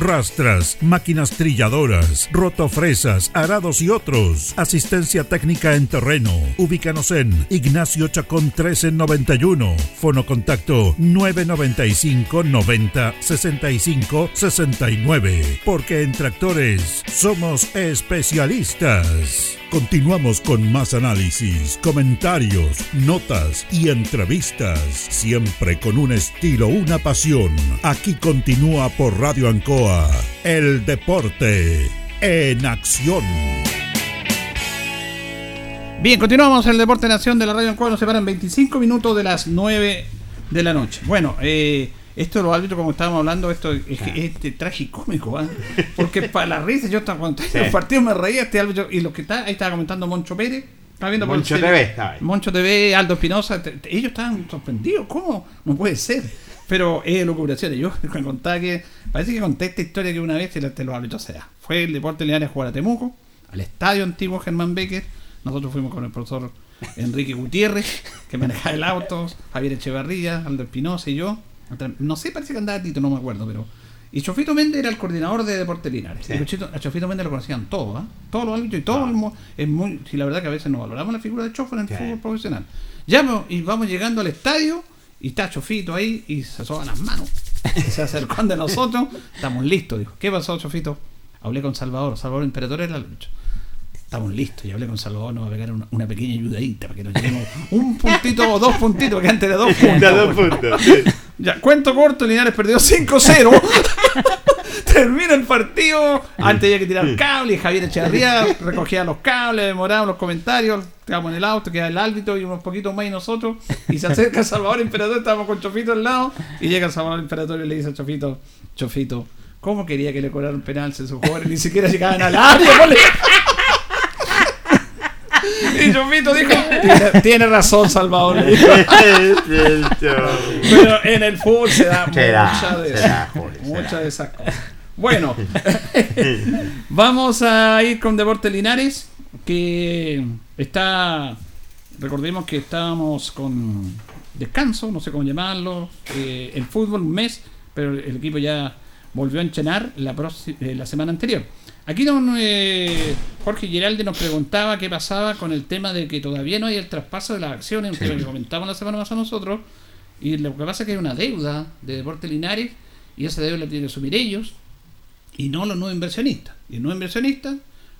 Speaker 1: rastras, máquinas trilladoras, rotofresas, arados y otros. Asistencia técnica en terreno. Ubícanos en Ignacio Chacón 1391. Fono contacto 995 90 65 69. Porque en tractores somos especialistas. Continuamos con más análisis, comentarios, notas y entrevistas, siempre con un estilo, una pasión. Aquí continúa por Radio Ancoa, el deporte en acción.
Speaker 2: Bien, continuamos en el Deporte Nación de la Radio Ancoa. Nos separan 25 minutos de las 9 de la noche. Bueno, eh, esto de los árbitros, como estábamos hablando, esto es, es, es tragicómico, ¿ah? porque para la risa, yo estaba cuando estaba en los partidos me reía este árbitro, y lo que está, ahí estaba comentando Moncho Pérez, estaba viendo por el
Speaker 4: Moncho
Speaker 2: cel-
Speaker 4: TV estaba.
Speaker 2: Moncho TV, Aldo Espinosa, ellos estaban sorprendidos, ¿cómo? No puede ser. Pero es locuración. Yo me contaba que, parece que conté esta historia que una vez te, la- te lo hablo, o sea, fue el Deporte Linares a jugar a Temuco, al estadio antiguo Germán Becker, nosotros fuimos con el profesor Enrique Gutiérrez, que manejaba el auto, Javier Echevarría, Aldo Espinosa y yo. No sé, parece que andaba Tito, no me acuerdo, pero. Y Chofito Méndez era el coordinador de Deporte Linares.
Speaker 4: Sí.
Speaker 2: Chofito- a Chofito Méndez lo conocían todos, ¿ah? Todos los árbitros y todo el mu- es muy. Si la verdad que a veces no valoramos la figura de Chofo en el
Speaker 4: Sí.
Speaker 2: fútbol profesional. Ya y vamos llegando al estadio y está Chofito ahí y se soban las manos. se acercó de nosotros, estamos listos, dijo. ¿Qué pasó, Chofito? Hablé con Salvador, Salvador Imperador era el árbitro. Estamos listos, y hablé con Salvador, nos va a pegar una, una pequeña ayudadita para que nos lleguemos un puntito o dos puntitos, porque antes de dos puntos.
Speaker 4: Da dos puntos, sí.
Speaker 2: Ya, cuento corto, Linares perdió 5-0. Termina el partido. Antes había que tirar cable. Javier Echeverría recogía los cables, demoraba los comentarios. Quedamos en el auto, queda el árbitro y unos poquitos más y nosotros. Y se acerca Salvador Imperador, estábamos con Chofito al lado. Y llega Salvador Imperador y le dice a Chofito: Chofito, ¿cómo quería que le cobraran penal si sus jugadores ni siquiera llegaban al área? Y Chofito dijo: Tiene, tiene razón, Salvador. Pero en el fútbol se da
Speaker 4: Se da,
Speaker 2: mucha de mucha de esas cosas. Bueno, vamos a ir con Deporte Linares, que está, recordemos que estábamos con descanso, no sé cómo llamarlo, eh, el fútbol un mes, pero el equipo ya volvió a enchenar la, eh, la semana anterior. Aquí don eh, Jorge Giralde nos preguntaba qué pasaba con el tema de que todavía no hay el traspaso de las acciones, tema que comentamos la semana pasada nosotros, y lo que pasa es que hay una deuda de Deporte Linares, y esa deuda la tienen que asumir ellos, y no los nuevos inversionistas. Y el nuevo inversionista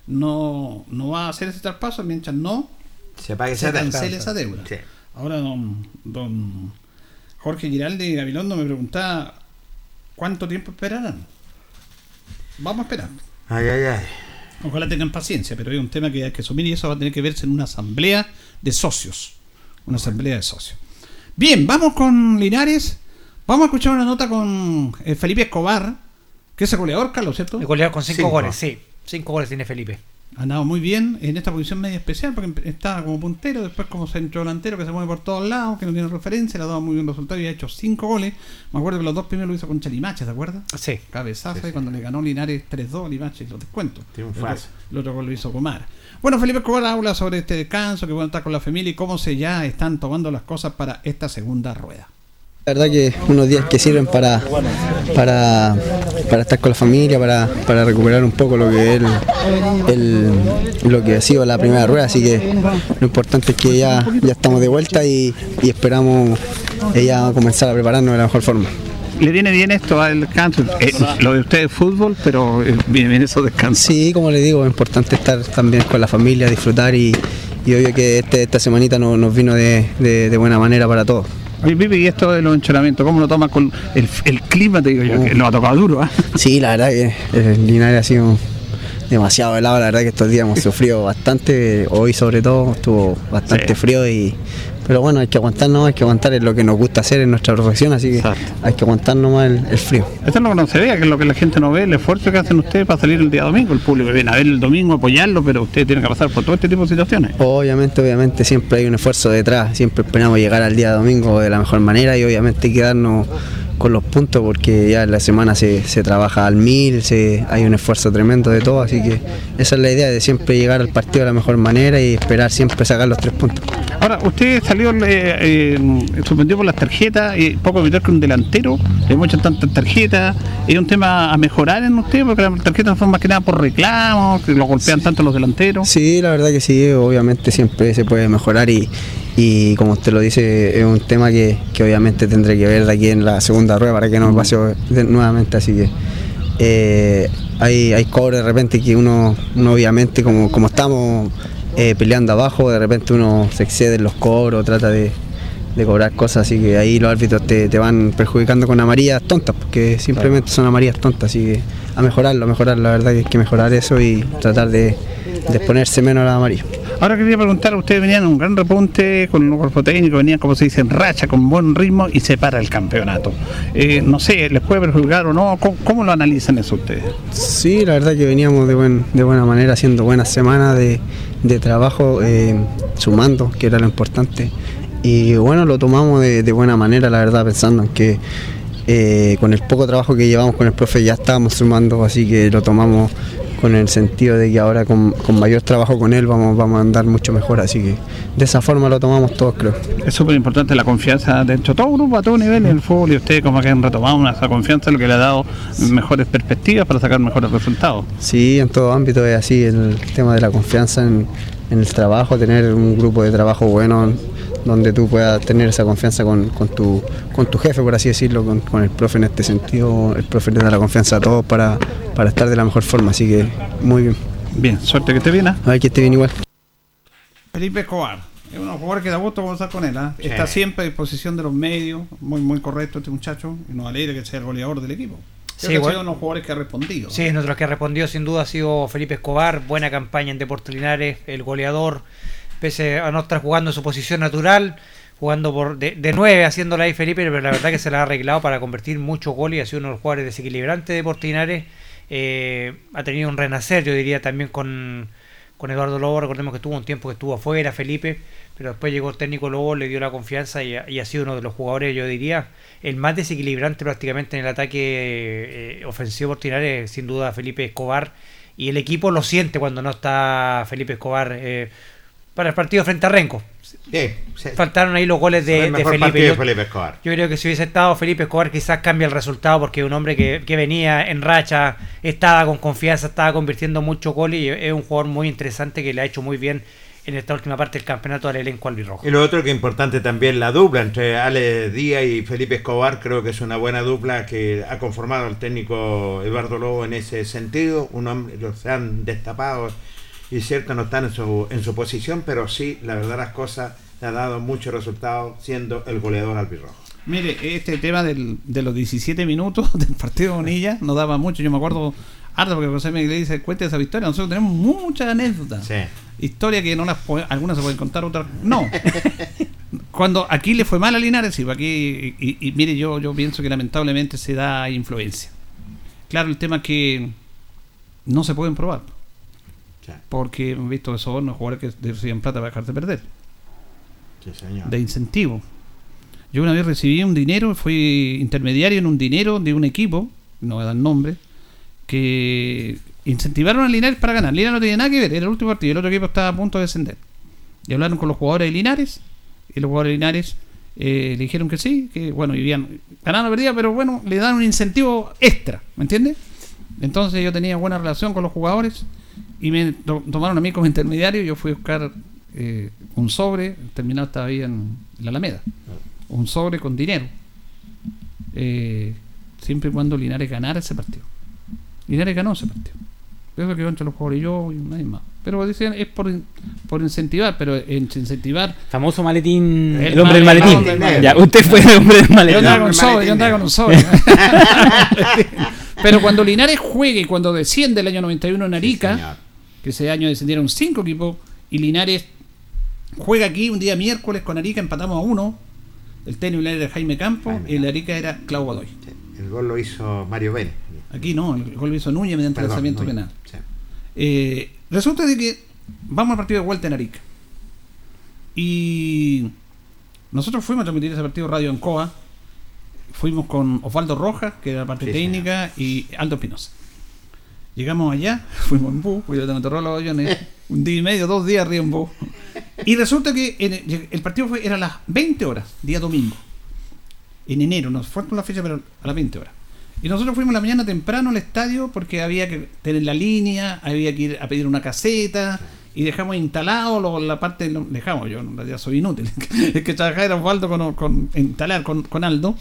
Speaker 2: no, no va a hacer ese traspaso mientras no
Speaker 4: Se pague
Speaker 2: se cancele esa deuda.
Speaker 4: Sí.
Speaker 2: Ahora don, don Jorge Giralde Gabilondo me preguntaba cuánto tiempo esperarán. Vamos a esperar.
Speaker 4: Ay, ay, ay.
Speaker 2: Ojalá tengan paciencia, pero hay un tema que hay que asumir y eso va a tener que verse en una asamblea de socios. Una asamblea de socios. Bien, vamos con Linares. Vamos a escuchar una nota con eh, Felipe Escobar, que es el goleador, Carlos, ¿cierto?
Speaker 3: El goleador con cinco,
Speaker 2: Cinco.
Speaker 3: goles, sí. Cinco goles tiene Felipe.
Speaker 2: Ha andado muy bien en esta posición media especial porque estaba como puntero, después como centro delantero que se mueve por todos lados, que no tiene referencia, le ha dado muy buen resultado y ha hecho cinco goles. Me acuerdo que los dos primeros lo hizo con Chalimache, ¿te acuerdas?
Speaker 3: Sí.
Speaker 2: Cabezazo y cuando le ganó Linares 3-2 a Limache, lo descuento.
Speaker 4: Triunfazo.
Speaker 2: El otro gol lo hizo Comar. Bueno, Felipe Escobar habla sobre este descanso, que bueno estar con la familia y cómo se ya están tomando las cosas para esta segunda rueda.
Speaker 15: La verdad que unos días que sirven para, para, para estar con la familia, para, para recuperar un poco lo que es el, el- lo que ha sido la primera rueda, así que lo importante es que ya, ya estamos de vuelta y, y esperamos eh, ya comenzar a prepararnos de la mejor forma.
Speaker 6: Le viene bien esto al descanso. Eh, lo de usted es fútbol, pero eh, viene bien esos descansos.
Speaker 15: Sí, como le digo, es importante estar también con la familia, disfrutar y, y obvio que este- esta semanita no- nos vino de, de- de buena manera para todos.
Speaker 6: Pipe, y esto de los entrenamientos, ¿cómo lo tomas con el, el clima? Te digo yo, que nos ha tocado duro, ¿ah?
Speaker 15: Sí, la verdad que el Linares ha sido demasiado helado, la verdad que estos días hemos sufrido bastante, hoy sobre todo estuvo bastante frío y pero bueno, hay que aguantar nomás, hay que aguantar es lo que nos gusta hacer en nuestra profesión, así que hay que aguantar nomás el, el frío.
Speaker 6: Esto es lo que no se vea, que es lo que la gente no ve, el esfuerzo que hacen ustedes para salir el día domingo. El público viene a ver el domingo, apoyarlo, pero ustedes tienen que pasar por todo este tipo de situaciones.
Speaker 15: Obviamente, obviamente siempre hay un esfuerzo detrás, siempre esperamos llegar al día domingo de la mejor manera y obviamente quedarnos con los puntos porque ya en la semana se, se trabaja al mil, se, hay un esfuerzo tremendo de todo, así que esa es la idea de siempre llegar al partido de la mejor manera y esperar siempre sacar los tres puntos.
Speaker 6: Ahora, usted salió eh, eh, suspendido por las tarjetas y poco evitar que un delantero le muechan tantas tarjetas. ¿Es un tema a mejorar en usted? Porque las tarjetas son más que nada por reclamos, que lo golpean tanto los delanteros.
Speaker 15: Sí, la verdad que sí, obviamente siempre se puede mejorar y, y como usted lo dice, es un tema que, que obviamente tendré que ver de aquí en la segunda rueda para que no me pase nuevamente, así que eh, hay, hay cobros de repente que uno, uno obviamente como, como estamos eh, peleando abajo, de repente uno se excede en los cobros, trata de, de cobrar cosas, así que ahí los árbitros te, te van perjudicando con amarillas tontas, porque simplemente son amarillas tontas, así que a mejorarlo, a mejorar, la verdad que hay que mejorar eso y tratar de, de exponerse menos a la amarilla.
Speaker 6: Ahora quería preguntar, ustedes venían en un gran repunte con un cuerpo técnico, venían como se dice en racha, con buen ritmo y se para el campeonato. Eh, no sé, ¿les puede perjudicar o no? ¿Cómo, cómo lo analizan eso ustedes?
Speaker 15: Sí, la verdad que veníamos de, buen, de buena manera, haciendo buenas semanas de, de trabajo, eh, sumando, que era lo importante. Y bueno, lo tomamos de, de buena manera, la verdad, pensando en que eh, con el poco trabajo que llevamos con el profe ya estábamos sumando, así que lo tomamos con el sentido de que ahora con, con mayor trabajo con él vamos, vamos a andar mucho mejor, así que de esa forma lo tomamos todos, creo.
Speaker 6: Es súper importante la confianza dentro de todo grupo, a todo nivel en el fútbol y ustedes como que han retomado una- esa confianza, lo que le ha dado mejores perspectivas para sacar mejores resultados.
Speaker 15: Sí, en todo ámbito es así, el tema de la confianza en, en el trabajo, tener un grupo de trabajo bueno donde tú puedas tener esa confianza con, con tu, con tu jefe, por así decirlo, con, con el profe en este sentido. El profe le da la confianza a todos para, para estar de la mejor forma, así que muy bien.
Speaker 6: Bien, suerte que esté bien. ¿ah?
Speaker 15: A ver que esté bien igual.
Speaker 2: Felipe Escobar. Es un jugador que da gusto conversar con él. ¿ah?
Speaker 15: Sí.
Speaker 2: Está siempre a disposición de los medios. Muy muy correcto este muchacho. Y nos alegra que sea el goleador del equipo. Creo
Speaker 3: Sí,
Speaker 2: que ha
Speaker 3: bueno.
Speaker 2: sido uno de los jugadores que ha respondido.
Speaker 3: Sí, es nuestro que ha respondido sin duda ha sido Felipe Escobar, buena campaña en Deportes Linares, el goleador, pese a no estar jugando su posición natural, jugando por de, de 9 haciéndola ahí Felipe, pero la verdad que se la ha arreglado para convertir muchos goles y ha sido uno de los jugadores desequilibrantes de Deportes Linares. Eh, ha tenido un renacer, yo diría, también con, con Eduardo Lobo, recordemos que tuvo un tiempo que estuvo afuera Felipe, pero después llegó el técnico Lobo, le dio la confianza y, ha- sido uno de los jugadores, yo diría, el más desequilibrante prácticamente en el ataque eh, ofensivo por Linares, sin duda Felipe Escobar, y el equipo lo siente cuando no está Felipe Escobar eh, para el partido frente a Renco. Faltaron ahí los goles de,
Speaker 4: el
Speaker 3: de Felipe.
Speaker 4: de
Speaker 3: Yo-
Speaker 4: Felipe Escobar.
Speaker 3: yo creo que si hubiese estado Felipe Escobar quizás cambia el resultado porque es un hombre que, que venía en racha, estaba con confianza, estaba convirtiendo muchos goles y es un jugador muy interesante que le ha hecho muy bien en esta última parte del campeonato al elenco albirrojo.
Speaker 4: Y lo otro que es importante también la dupla entre Ale Díaz y Felipe Escobar, creo que es una buena dupla que ha conformado el técnico Eduardo Lobo en ese sentido. Un hombre, los se han destapado y cierto no están en su, en su posición, pero sí, la verdad las cosas le ha dado muchos resultados siendo el goleador albirrojo.
Speaker 2: Mire, este tema del- de los 17 minutos del partido de Bonilla nos daba mucho. Yo me acuerdo harto porque José Miguel dice, cuente esa victoria. Nosotros tenemos muchas anécdotas. Historia que no las algunas se pueden contar, otras no. Cuando aquí le fue mal a Linares, sí, aquí, y, y mire, yo, yo pienso que lamentablemente se da influencia. Claro, el tema es que no se pueden probar. Porque hemos visto esos hornos jugadores que reciben plata para dejarte perder.
Speaker 4: Sí, señor.
Speaker 2: De incentivo. Yo una vez recibí un dinero, fui intermediario en un dinero de un equipo, no voy a dar nombre, que incentivaron a Linares para ganar. Linares no tenía nada que ver, era el último partido, el otro equipo estaba a punto de descender. Y hablaron con los jugadores de Linares, y los jugadores de Linares eh, le dijeron que sí, que bueno, vivían, ganaban o perdían, pero bueno, le dan un incentivo extra, ¿me entiendes? Entonces yo tenía buena relación con los jugadores y me to- tomaron a mí como intermediario. Yo fui a buscar eh, un sobre, el terminal estaba ahí en la Alameda, un sobre con dinero, eh, siempre y cuando Linares ganara ese partido. Linares ganó ese partido. Eso quedó entre los jugadores y yo y nadie más. Pero dicen es por, por incentivar, pero en incentivar.
Speaker 10: Famoso maletín.
Speaker 2: El
Speaker 10: El, hombre del
Speaker 2: maletín,
Speaker 10: maletín.
Speaker 2: el maletín.
Speaker 10: Ya, usted fue el hombre del
Speaker 2: Yo
Speaker 10: maletín.
Speaker 2: andaba con un sobre, yo andaba con un sobre. Pero cuando Linares juegue y cuando desciende el año 91 en Arica, que ese año descendieron cinco equipos, y Linares juega aquí un día miércoles con Arica, empatamos a uno. El técnico era Jaime Campo y el Arica era Clau Godoy.
Speaker 4: El gol lo hizo Mario Vélez.
Speaker 2: Aquí no, el gol lo hizo Núñez mediante
Speaker 4: Perdón,
Speaker 2: lanzamiento
Speaker 4: Núñez,
Speaker 2: penal.
Speaker 4: sí.
Speaker 2: Eh, resulta de que vamos al partido de vuelta en Arica. Y nosotros fuimos a transmitir ese partido Radio Ancoa. Fuimos con Osvaldo Rojas, que era la parte
Speaker 4: Sí,
Speaker 2: técnica, y Aldo Espinosa. Llegamos allá, fuimos en bus, porque yo tengo terror a los aviones, un día y medio, dos días arriba en bus. Y resulta que el, el partido fue, era a las 20 horas, día domingo. En enero, nos fue con la fecha, pero a las 20 horas. Y nosotros fuimos la mañana temprano al estadio porque había que tener la línea, había que ir a pedir una caseta y dejamos instalado lo- la parte, lo- dejamos, yo en realidad soy inútil, es que trabajaba era Osvaldo con, con instalar con, con Aldo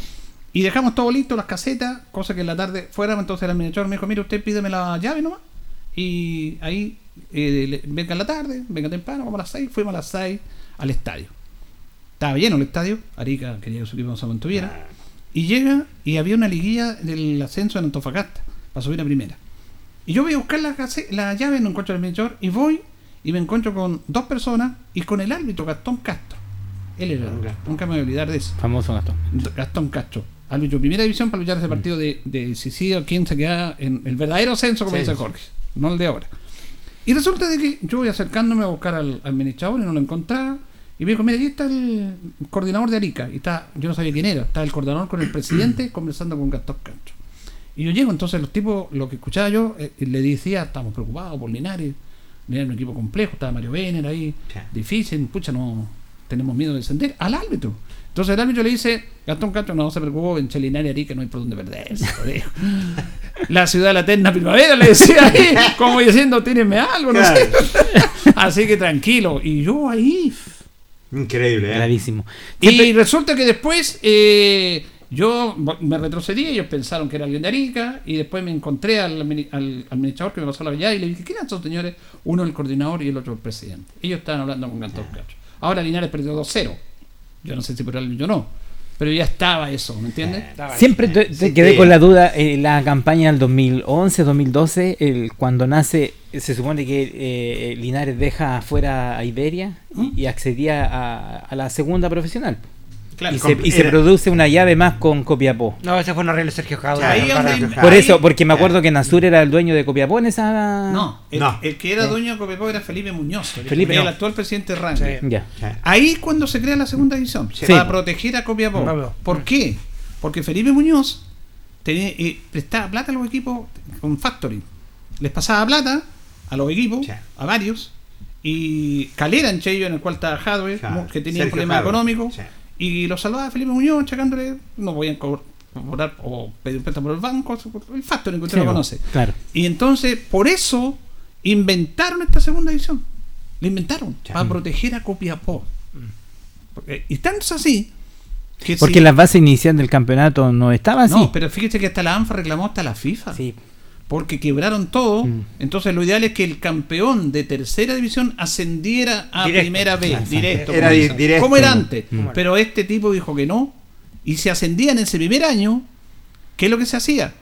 Speaker 2: y dejamos todo listo, las casetas, cosa que en la tarde fuéramos, entonces el administrador me dijo, mire usted pídeme la llave nomás y ahí eh, venga en la tarde, venga temprano, vamos a las 6, fuimos a las 6 al estadio. Estaba lleno el estadio, Arica quería que su equipo se mantuviera. Y llega y había una liguilla del ascenso en Antofagasta para subir a primera. Y yo voy a buscar la, la llave, no encuentro el administrador y voy y me encuentro con dos personas y con el árbitro Gastón Castro. Él era, nunca me voy a olvidar de eso.
Speaker 10: Famoso Gastón.
Speaker 2: Gastón Castro. Árbitro primera división para luchar ese partido de, de si sí o quién se queda en el verdadero censo, como
Speaker 4: Sí,
Speaker 2: dice. Jorge, no el de ahora. Y resulta de que yo voy acercándome a buscar al administrador y no lo encontraba. Y me dijo, mira, ahí está el coordinador de Arica. Y está, yo no sabía quién era. Está el coordinador con el presidente conversando con Gastón Castro. Y yo llego, entonces los tipos, lo que escuchaba yo, eh, le decía, estamos preocupados por Linares. Linares es un equipo complejo, estaba Mario Vener ahí, difícil, pucha, no tenemos miedo de descender. Al árbitro. Entonces el árbitro le dice, Gastón Castro, no se preocupó, en Linares y Arica no hay por dónde perderse. La ciudad de la eterna primavera, le decía ahí, como diciendo, tírenme algo, no sé. Así que tranquilo. Y yo ahí.
Speaker 4: Increíble, ¿eh?
Speaker 10: Clarísimo.
Speaker 2: Y resulta que después eh, yo me retrocedí, ellos pensaron que era alguien de Arica, y después me encontré al, al administrador que me pasó la llave y le dije, ¿quién eran estos señores? Uno el coordinador y el otro el presidente. Ellos estaban hablando con Gastón Castro. Ahora Linares perdió 2-0. Yo no sé si por algo o no. Pero ya estaba eso, ¿me entiendes?
Speaker 10: Siempre te, te quedé con la duda, eh, la campaña del 2011, 2012, el, cuando nace, se supone que eh, Linares deja afuera a Iberia y, y accedía a, a la segunda profesional.
Speaker 2: Claro.
Speaker 10: y se, y se
Speaker 2: Era-
Speaker 10: produce una llave más con Copiapó.
Speaker 3: No, ese fue un arreglo de Sergio
Speaker 2: donde-
Speaker 10: Por eso, porque me acuerdo que Nasur era el dueño de Copiapó en esa...
Speaker 2: No, el,
Speaker 10: No.
Speaker 2: el que era
Speaker 10: Eh.
Speaker 2: dueño de Copiapó era Felipe Muñoz, el,
Speaker 10: Felipe.
Speaker 2: el actual presidente de. Ahí cuando se crea la segunda división,
Speaker 10: Sí.
Speaker 2: para proteger a Copiapó. ¿Por qué? Porque Felipe Muñoz tenía, eh, prestaba plata a los equipos con factory. Les pasaba plata a los equipos, a varios, y Calera entre ellos, en el cual estaba Jadwe,
Speaker 4: Claro.
Speaker 2: que tenía
Speaker 4: Sergio
Speaker 2: problemas
Speaker 4: Jadwe,
Speaker 2: económicos,
Speaker 4: sí.
Speaker 2: Y lo salvaba Felipe Muñoz, chacándole, no podían co- cobrar o pedir un préstamo por el banco, el factory que usted
Speaker 10: Sí,
Speaker 2: lo conoce.
Speaker 10: claro.
Speaker 2: Y entonces, por eso, inventaron esta segunda división. La inventaron, para proteger a Copiapó. Porque- y tanto es así que
Speaker 10: Porque
Speaker 2: si-
Speaker 10: la base inicial del campeonato no estaba así.
Speaker 2: No, pero fíjese que hasta la ANFA reclamó hasta la FIFA. Porque quebraron todo.
Speaker 10: Mm.
Speaker 2: Entonces lo ideal es que el campeón de tercera división ascendiera a
Speaker 4: Directo.
Speaker 2: primera B,
Speaker 4: Exacto.
Speaker 2: directo.
Speaker 4: Era
Speaker 2: como
Speaker 4: directo.
Speaker 2: Era antes.
Speaker 4: Mm.
Speaker 2: Pero este tipo dijo que no. Y se ascendía en ese primer año. ¿Qué es lo que se hacía?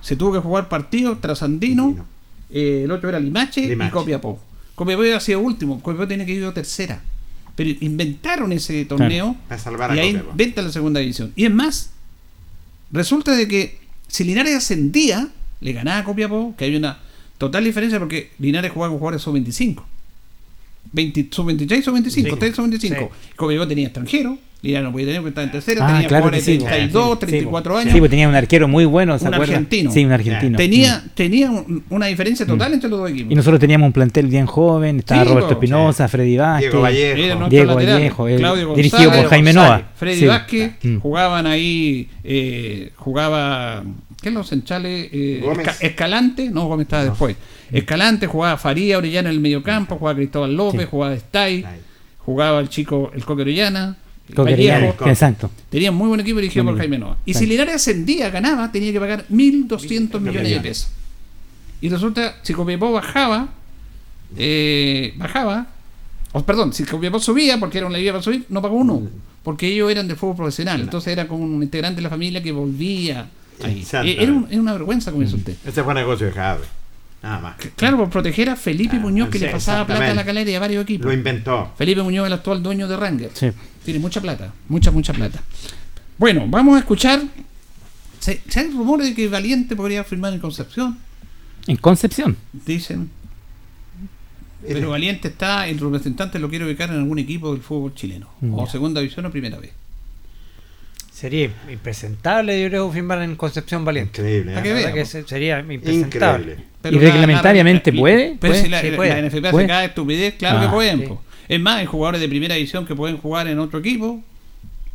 Speaker 2: Se tuvo que jugar partidos trasandino. eh, el otro era Limache,
Speaker 4: Limache.
Speaker 2: y Copiapó. Copiapó había sido último. Copiapó tiene que ir a tercera. Pero inventaron ese torneo.
Speaker 4: Para salvar a
Speaker 2: y ahí
Speaker 4: Copiapó.
Speaker 2: inventa la segunda división. Y es más, resulta de que si Linares ascendía, le ganaba a Copiapó, que había una total diferencia porque Linares jugaba con jugadores sub-25. 20, sub-23 y sub-25, ustedes sub-25. Copiapó tenía extranjero, Linares no podía tener porque estaba en tercera,
Speaker 10: Ah,
Speaker 2: tenía
Speaker 10: claro
Speaker 2: jugadores
Speaker 10: sí.
Speaker 2: de 32,
Speaker 10: Sí,
Speaker 2: 34 años.
Speaker 10: Sí, pues tenía un arquero muy bueno, ¿se
Speaker 2: un
Speaker 10: acuerdan?
Speaker 2: argentino.
Speaker 10: Sí, un argentino.
Speaker 2: Tenía, tenía un- una diferencia total entre los dos equipos.
Speaker 10: Y nosotros teníamos un plantel bien joven, estaba
Speaker 2: Sí,
Speaker 10: Roberto. Espinosa, Freddy Vázquez,
Speaker 2: Diego Vallejo.
Speaker 10: Diego
Speaker 2: lateral,
Speaker 10: Vallejo, el-
Speaker 2: Claudio
Speaker 10: dirigido
Speaker 2: González,
Speaker 10: por Jaime
Speaker 2: González,
Speaker 10: Noa.
Speaker 2: Freddy
Speaker 10: Sí.
Speaker 2: Vázquez,
Speaker 10: Mm.
Speaker 2: jugaban ahí, eh, jugaba, ¿qué es los centrales? Eh. Esca- Escalante, no, Gómez estaba después. Escalante, jugaba Faría Orellana en el mediocampo, jugaba Cristóbal López,
Speaker 10: Sí.
Speaker 2: jugaba Stay, jugaba el chico, el Coque Orellana.
Speaker 10: Exacto.
Speaker 2: Tenía muy buen equipo dirigido
Speaker 10: Muy
Speaker 2: por. Jaime Noa. Y
Speaker 10: Exacto.
Speaker 2: si Linares ascendía, ganaba, tenía que pagar 1.200 millones de pesos. Y resulta, si Copiapó bajaba, eh, bajaba, o perdón, si Copiapó subía, porque era una liga para subir, no pagó uno, porque ellos eran del fútbol profesional, entonces era como un integrante de la familia que volvía ahí. Eh, Era, un- era una vergüenza, como dice usted.
Speaker 4: Ese fue negocio de Jadwe. Nada más.
Speaker 2: Claro, por proteger a Felipe Muñoz, que
Speaker 4: sí,
Speaker 2: le pasaba plata a la calera y a varios equipos.
Speaker 4: Lo inventó.
Speaker 2: Felipe Muñoz, el actual dueño de Ranger.
Speaker 10: Sí.
Speaker 2: Tiene mucha plata, mucha, mucha plata. Bueno, vamos a escuchar. Se, se hay rumores de que Valiente podría firmar en Concepción,
Speaker 10: En Concepción.
Speaker 2: dicen. Pero Valiente está, el representante lo quiere ubicar en algún equipo del fútbol chileno. O
Speaker 10: Ya.
Speaker 2: segunda división o primera vez.
Speaker 3: Sería impresentable, yo creo, firmar en Concepción Valiente.
Speaker 4: Increíble.
Speaker 3: La verdad que se- sería impresentable.
Speaker 4: Increíble.
Speaker 2: Pero
Speaker 10: ¿Y
Speaker 2: la-
Speaker 10: reglamentariamente
Speaker 2: la-
Speaker 10: puede?
Speaker 2: Pero
Speaker 10: ¿Puede?
Speaker 2: si la,
Speaker 3: Sí, puede.
Speaker 2: la NFP
Speaker 10: ¿Puede?
Speaker 2: hace cada estupidez, claro
Speaker 10: Ah,
Speaker 2: que pueden.
Speaker 3: sí.
Speaker 2: po. Es más, hay jugadores de primera división que pueden jugar en otro equipo.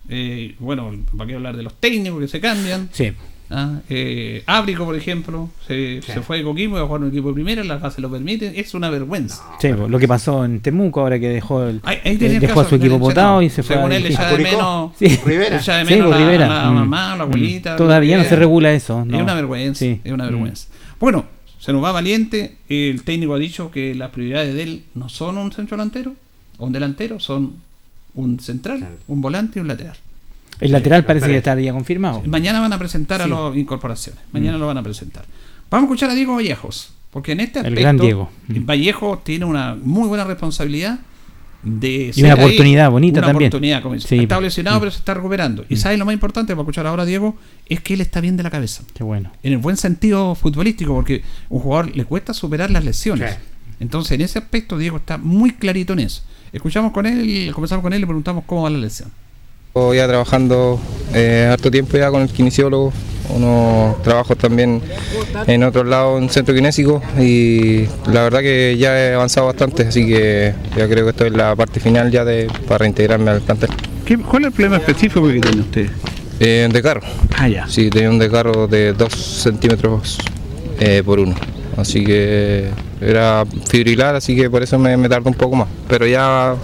Speaker 2: Eh, bueno, para qué hablar de los técnicos que se cambian.
Speaker 10: Sí.
Speaker 2: Ah, eh, Ábrico, por ejemplo, se, se fue de Coquimbo y va a jugar un equipo de primera, las bases lo permiten, es una vergüenza.
Speaker 10: Sí, pues, lo que pasó en Temuco ahora que dejó el,
Speaker 2: Ahí- ahí
Speaker 10: eh,
Speaker 2: el
Speaker 10: dejó
Speaker 2: caso
Speaker 10: a su equipo votado y se fue
Speaker 2: Según
Speaker 10: a
Speaker 2: él, de menos,
Speaker 10: Sí.
Speaker 4: Rivera.
Speaker 2: echa de
Speaker 10: Sí,
Speaker 2: menos
Speaker 10: por
Speaker 2: la,
Speaker 10: Rivera.
Speaker 2: la
Speaker 10: Mm.
Speaker 2: mamá, la abuelita.
Speaker 10: Mm. Todavía no se regula eso. no.
Speaker 2: Es una vergüenza,
Speaker 10: Sí.
Speaker 2: es una
Speaker 10: Mm.
Speaker 2: vergüenza. Bueno, se nos va valiente, el técnico ha dicho que las prioridades de él no son un centro delantero o un delantero, son un central, un volante y un lateral.
Speaker 10: El lateral parece que estaría confirmado.
Speaker 2: Mañana van a presentar a las incorporaciones. Mañana lo van a presentar. Vamos a escuchar a Diego Vallejos. Porque en este
Speaker 10: El
Speaker 2: aspecto,
Speaker 10: gran Diego.
Speaker 2: Vallejo tiene una muy buena responsabilidad de
Speaker 10: Y una
Speaker 2: ahí
Speaker 10: oportunidad bonita
Speaker 2: una
Speaker 10: también.
Speaker 2: oportunidad, como.
Speaker 10: Sí.
Speaker 2: Está lesionado,
Speaker 10: Mm.
Speaker 2: pero se está recuperando. Y sabes lo más importante, para escuchar ahora a Diego, es que él está bien de la cabeza.
Speaker 10: Qué bueno.
Speaker 2: En el buen sentido futbolístico, porque un jugador le cuesta superar las lesiones.
Speaker 4: Sí.
Speaker 2: Entonces, en ese aspecto, Diego está muy clarito en eso. Escuchamos con él, comenzamos con él y le preguntamos cómo va la lesión.
Speaker 16: Ya trabajando eh, harto tiempo ya con el kinesiólogo, unos trabajos también en otros lados en centro kinésico y la verdad que ya he avanzado bastante, así que ya creo que estoy en la parte final ya de, para reintegrarme al plantel.
Speaker 6: ¿Qué- ¿Cuál es el problema específico que tiene usted?
Speaker 16: Eh, un desgarro,
Speaker 6: Ah, ya.
Speaker 16: sí, tenía un desgarro de 2 centímetros eh, por uno, así que era fibrilar, así que por eso me, me tardó un poco más, pero ya,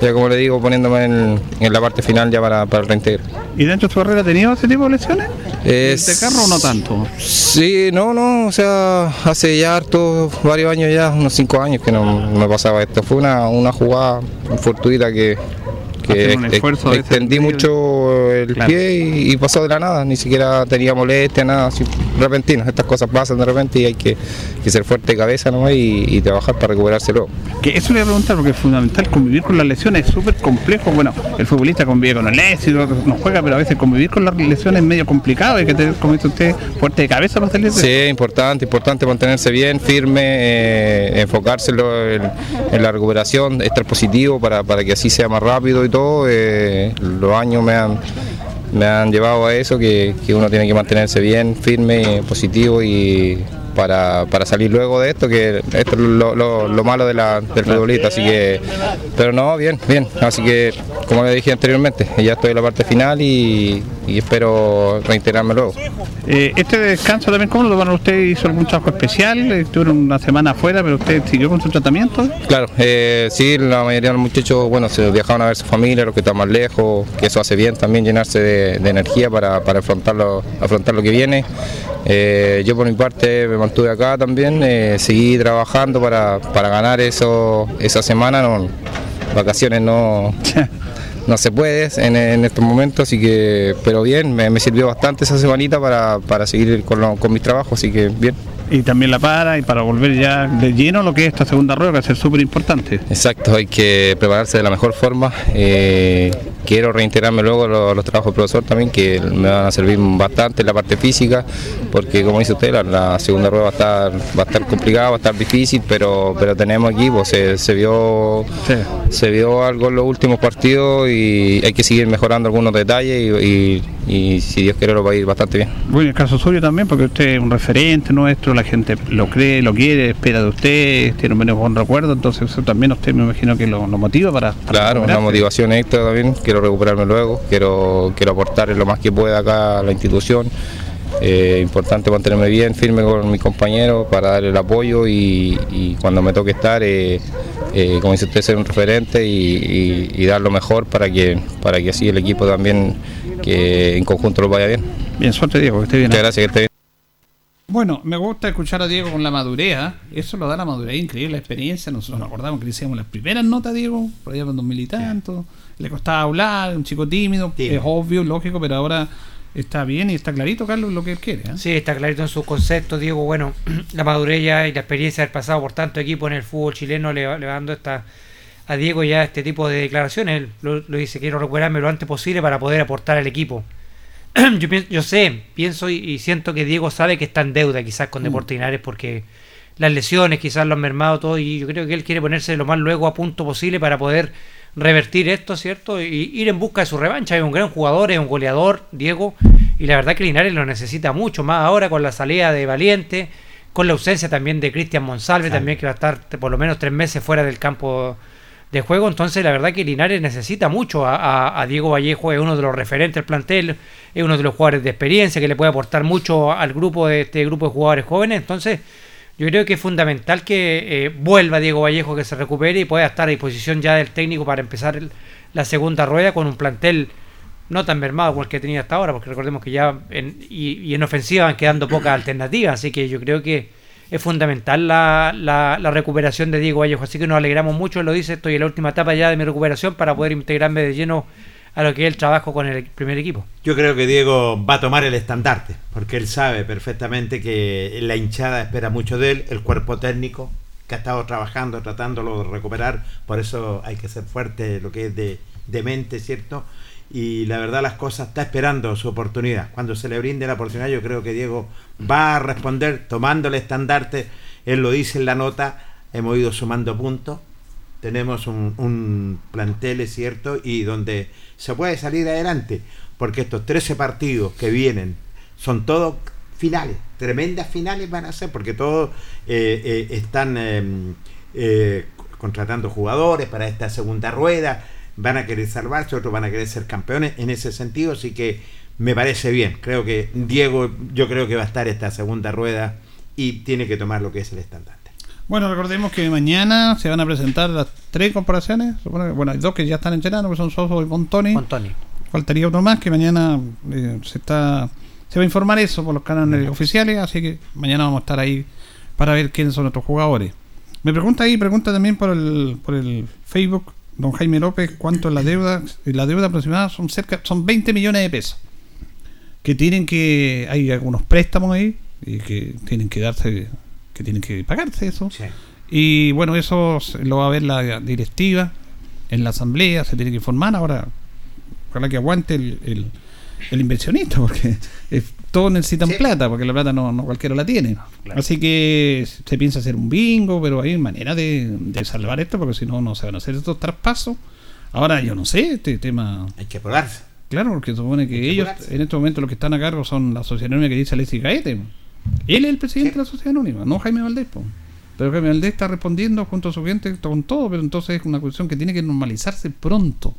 Speaker 16: ya como le digo, poniéndome en, en la parte final ya para, para el reintegro.
Speaker 6: ¿Y dentro de su carrera ha tenido ese tipo de lesiones?
Speaker 16: Es-
Speaker 6: ¿De carro o no tanto?
Speaker 16: Sí, no, no, o sea, hace ya harto, varios años ya, unos cinco años que no me pasaba esto. Fue una, una jugada fortuita que, que
Speaker 6: Hacer
Speaker 16: ex-
Speaker 6: esfuerzo
Speaker 16: extendí mucho el
Speaker 6: Claro.
Speaker 16: pie y, y pasó de la nada, ni siquiera tenía molestia, nada, así. Estas cosas pasan de repente y hay que, que ser fuerte de cabeza nomás y, y trabajar para recuperarse luego.
Speaker 6: Que eso le voy a preguntar porque es fundamental convivir con las lesiones, es súper complejo. Bueno, el futbolista convive con el éxito, no juega, pero a veces convivir con las lesiones es medio complicado. Hay que tener, como dice usted, fuerte de cabeza para salir de
Speaker 16: Sí, importante, importante mantenerse bien, firme, eh, enfocárselo en, en la recuperación, estar positivo para, para que así sea más rápido y eh, los años me han, me han llevado a eso, que uno tiene que mantenerse bien, firme, positivo y para, para salir luego de esto, que esto es lo, lo- lo malo de la, del futbolista, así que, pero no, bien, bien, así que como le dije anteriormente, ya estoy en la parte final y, y espero reintegrarme luego.
Speaker 6: Eh, este descanso también, ¿cómo lo tomaron usted? ¿Hizo algún trabajo especial? Estuvieron una semana afuera, pero usted siguió con su tratamiento.
Speaker 16: Claro, eh, sí, la mayoría de los muchachos, bueno, se viajaban a ver su familia, los que están más lejos, que eso hace bien también llenarse de, de energía para, para afrontar, lo, afrontar lo que viene. Eh, yo por mi parte me mantuve acá también, eh, seguí trabajando para, para ganar eso esa semana, no, vacaciones no, no se puede en, en estos momentos, así que, pero bien, me, me sirvió bastante esa semanita para, para seguir con, lo- con mis trabajos, así que bien.
Speaker 6: Y también la para y para volver ya de lleno lo que es esta segunda rueda, que va a ser súper importante.
Speaker 16: Exacto, hay que prepararse de la mejor forma. eh, quiero reintegrarme luego los, los trabajos del profesor también, que me van a servir bastante en la parte física, porque como dice usted, la, la segunda rueda va a estar, va a estar complicada, va a estar difícil, pero, pero tenemos equipo, se, se vio se vio algo en los últimos partidos y hay que seguir mejorando algunos detalles y, y- y si Dios quiere lo va a ir bastante bien.
Speaker 6: Bueno, en el caso suyo también, porque usted es un referente nuestro, la gente lo cree, lo quiere, espera de usted, tiene un menos buen recuerdo, entonces eso también usted me imagino que lo, lo motiva para... para
Speaker 16: Claro, una motivación extra también, quiero recuperarme luego, quiero, quiero aportar lo más que pueda acá a la institución. Eh, importante mantenerme bien, firme con mis compañeros para dar el apoyo y, y cuando me toque estar, eh, eh, como dice usted, ser un referente y, y- y dar lo mejor para que, para que así el equipo también que en conjunto lo vaya bien.
Speaker 6: Bien, suerte Diego, que esté bien.
Speaker 16: Muchas gracias, que esté bien.
Speaker 2: Bueno, me gusta escuchar a Diego con la madurez. ¿ah? Eso lo da la madurez, increíble la experiencia. Nosotros nos acordamos que le hicimos las primeras notas a Diego, por allá en 2000 y tanto. Le costaba hablar, un chico tímido,
Speaker 3: Tímido.
Speaker 2: es obvio, lógico, pero ahora está bien y está clarito, Carlos, lo que él quiere. ¿ah?
Speaker 3: Sí, está clarito en sus conceptos, Diego. Bueno, la madurez ya y la experiencia del pasado por tanto equipo en el fútbol chileno le va, le va dando esta, a Diego ya este tipo de declaraciones. Él lo, lo dice, quiero recuperarme lo antes posible para poder aportar al equipo. yo, pienso- yo sé, pienso y, y siento que Diego sabe que está en deuda quizás con
Speaker 2: Mm.
Speaker 3: Deportes Linares porque las lesiones quizás lo han mermado todo y yo creo que él quiere ponerse lo más luego a punto posible para poder revertir esto, ¿cierto? Y ir en busca de su revancha. Es un gran jugador, es un goleador, Diego, y la verdad que Linares lo necesita mucho, más ahora con la salida de Valiente, con la ausencia también de Cristian Monsalve, también que va a estar por lo menos tres meses fuera del campo de juego. Entonces, la verdad que Linares necesita mucho a, Diego Vallejo, es uno de los referentes del plantel, es uno de los jugadores de experiencia que le puede aportar mucho al grupo de este grupo de jugadores jóvenes. Entonces, yo creo que es fundamental que eh, vuelva Diego Vallejo, que se recupere y pueda estar a disposición ya del técnico para empezar el- la segunda rueda con un plantel no tan mermado como el que tenía hasta ahora, porque recordemos que ya en, y, y en ofensiva van quedando pocas alternativas, así que yo creo que es fundamental la, la- recuperación de Diego Vallejo, así que nos alegramos mucho, lo dice, estoy en la última etapa ya de mi recuperación para poder integrarme de lleno a lo que es el trabajo con el primer equipo.
Speaker 4: Yo creo que Diego va a tomar el estandarte, porque él sabe perfectamente que la hinchada espera mucho de él, el cuerpo técnico que ha estado trabajando, tratándolo de recuperar, por eso hay que ser fuerte lo que es de mente, ¿cierto? Y la verdad las cosas está esperando su oportunidad. Cuando se le brinde la oportunidad, yo creo que Diego va a responder tomando el estandarte, él lo dice en la nota, hemos ido sumando puntos, tenemos un, un plantel, cierto, y donde se puede salir adelante, porque estos 13 partidos que vienen son todos finales, tremendas finales van a ser, porque todos eh, eh, están eh, eh, contratando jugadores para esta segunda rueda, van a querer salvarse, otros van a querer ser campeones en ese sentido, así que me parece bien, creo que Diego, yo creo que va a estar esta segunda rueda y tiene que tomar lo que es el estándar.
Speaker 2: Bueno, recordemos que mañana se van a presentar las tres que- Bueno, hay dos que ya están entrenando, que son Soso y Montoni.
Speaker 3: Montoni.
Speaker 2: Faltaría otro más que mañana eh, se está se va a informar eso por los canales oficiales, así que mañana vamos a estar ahí para ver quiénes son nuestros jugadores. Me pregunta ahí, pregunta también por el, por el Facebook, don Jaime López, cuánto es la deuda. La deuda aproximada son cerca, son 20 millones de pesos. Que tienen que, hay algunos préstamos ahí, y que tienen que darse, que tienen que pagarse eso. Y bueno, eso lo va a ver la directiva en la asamblea, se tiene que informar. Ahora, ojalá que aguante el, el, el inversionista, porque es- todos necesitan plata, porque la plata no, no cualquiera la tiene. Así que se piensa hacer un bingo, pero hay manera de, de salvar esto, porque si no, no se van a hacer estos traspasos. Ahora, yo no sé, este tema.
Speaker 4: Hay que apodarse.
Speaker 2: Claro, porque se supone que ellos, en este momento, los que están a cargo son la sociedad anónima que dice Alexis Gaete. Él es el presidente de la sociedad anónima, no Jaime Valdés. po. Pero Jaime Valdés está respondiendo junto a su gente con todo, pero entonces es una cuestión que tiene que normalizarse pronto.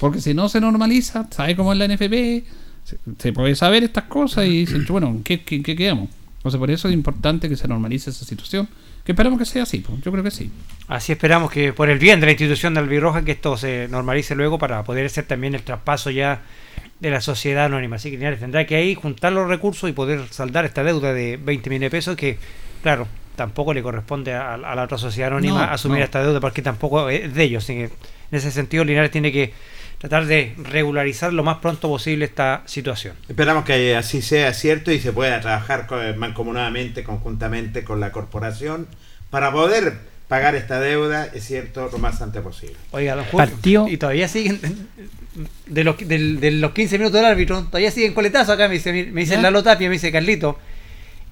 Speaker 2: Porque si no se normaliza, ¿sabe cómo es la NFP? Se, se puede saber estas cosas y dicen, bueno, ¿en qué, qué- qué quedamos? Entonces por eso es importante que se normalice esa situación. Que esperamos que sea así, po. yo creo que sí.
Speaker 3: Así esperamos que por el bien de la institución de Albirroja que esto se normalice luego para poder hacer también el traspaso ya de la sociedad anónima. Así que Linares tendrá que ahí juntar los recursos y poder saldar esta deuda de 20 millones de pesos que, claro, tampoco le corresponde a, a la otra sociedad anónima
Speaker 2: No,
Speaker 3: asumir
Speaker 2: no.
Speaker 3: esta deuda porque tampoco es de ellos. Así que en ese sentido Linares tiene que tratar de regularizar lo más pronto posible esta situación.
Speaker 4: Esperamos que así sea cierto y se pueda trabajar co- mancomunadamente, conjuntamente con la corporación para poder pagar esta deuda, es cierto, lo más antes posible.
Speaker 3: Oiga, don Julio,
Speaker 10: Partió-
Speaker 3: y todavía siguen de los, de los 15 minutos del árbitro, todavía siguen coletazos acá, me dice, me dice
Speaker 2: ¿Ya?
Speaker 3: Lalo Tapia, me dice Carlito.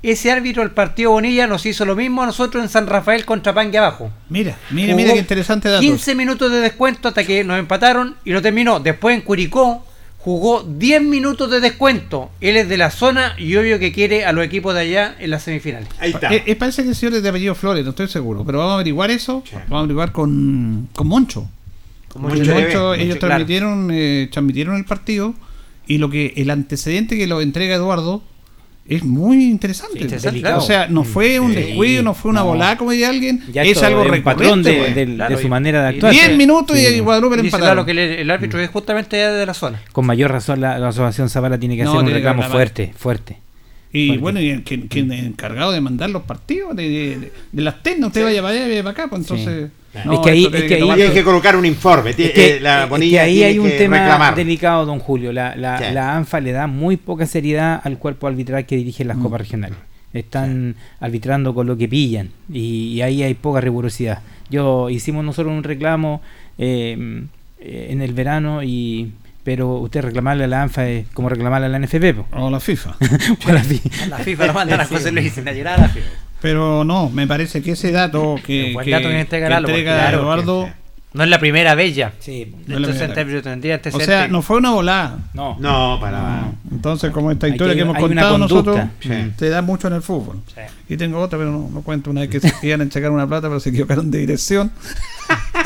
Speaker 3: Ese árbitro del partido Bonilla nos hizo lo mismo a nosotros en San Rafael contra Pangue abajo.
Speaker 2: Mira, mira,
Speaker 3: Jugó
Speaker 2: mira qué interesante dato.
Speaker 3: 15 minutos de descuento hasta que nos empataron y no terminó. Después en Curicó jugó 10 minutos de descuento. Él es de la zona y obvio que quiere a los equipos de allá en las semifinales.
Speaker 4: Ahí está.
Speaker 2: Eh, eh, parece que el señor es de apellido Flores, no estoy seguro, pero vamos a averiguar eso. Vamos a averiguar con, con Moncho.
Speaker 3: Con
Speaker 2: Moncho,
Speaker 3: Moncho TV,
Speaker 2: Moncho,
Speaker 3: Moncho,
Speaker 2: ellos
Speaker 3: claro.
Speaker 2: transmitieron, eh, transmitieron el partido y lo que el antecedente que lo entrega Eduardo es muy interesante.
Speaker 3: interesante,
Speaker 2: o sea, no fue un
Speaker 10: Sí.
Speaker 2: descuido, no fue una
Speaker 10: No.
Speaker 2: volada como diría alguien,
Speaker 10: Ya
Speaker 2: es algo
Speaker 10: es un
Speaker 2: recurrente.
Speaker 10: patrón de,
Speaker 2: pues.
Speaker 10: de- de
Speaker 3: Claro,
Speaker 10: su
Speaker 3: y-
Speaker 10: manera de
Speaker 3: y
Speaker 10: actuar.
Speaker 2: 10 minutos y
Speaker 10: Sí.
Speaker 2: Guadalupe le
Speaker 3: Dice
Speaker 2: empataron.
Speaker 3: claro que el, el árbitro es justamente de la zona.
Speaker 10: Con mayor razón la, la asociación Zavala tiene que
Speaker 2: No,
Speaker 10: hacer un reclamo fuerte, fuerte.
Speaker 2: Y
Speaker 10: Fuerte.
Speaker 2: bueno, y el que, quien es encargado de mandar los partidos de, de- de las TEN, usted vaya para allá y vaya para acá, pues entonces.
Speaker 10: Es que ahí- es que ahí-
Speaker 2: tomar-
Speaker 4: Y hay que colocar un informe.
Speaker 10: Es que,
Speaker 4: la
Speaker 10: es que
Speaker 4: Bonilla
Speaker 10: ahí
Speaker 4: tiene
Speaker 10: hay un
Speaker 4: que
Speaker 10: tema
Speaker 4: reclamar.
Speaker 10: delicado, don Julio. La, la,
Speaker 4: Sí.
Speaker 10: la ANFA le da muy poca seriedad al cuerpo arbitral que dirige
Speaker 2: Mm.
Speaker 10: las copas regionales. Están arbitrando con lo que pillan y, y ahí hay poca rigurosidad. Yo hicimos nosotros un reclamo eh, en el verano y pero usted reclamarle a la ANFA es como reclamarle a la NFP. po.
Speaker 2: O la FIFA.
Speaker 10: O a la FIFA.
Speaker 3: La FIFA lo mandan a José Luis a a la FIFA.
Speaker 2: Pero no, me parece que ese dato que,
Speaker 3: buen
Speaker 2: que,
Speaker 3: dato que entrega Lalo,
Speaker 2: entrega
Speaker 3: claro,
Speaker 2: Eduardo.
Speaker 3: No es la primera ya.
Speaker 10: Sí,
Speaker 2: no es la
Speaker 3: Entonces, tendría
Speaker 2: O sea, no fue una volada.
Speaker 10: No.
Speaker 4: No, para nada.
Speaker 2: Entonces, como esta
Speaker 10: Hay
Speaker 2: historia
Speaker 10: que-
Speaker 2: que, hemos contado nosotros.
Speaker 4: Sí.
Speaker 2: se da mucho en el fútbol. Y tengo otra, pero no, no cuento. Una vez que se iban a checar una plata, pero se equivocaron de dirección.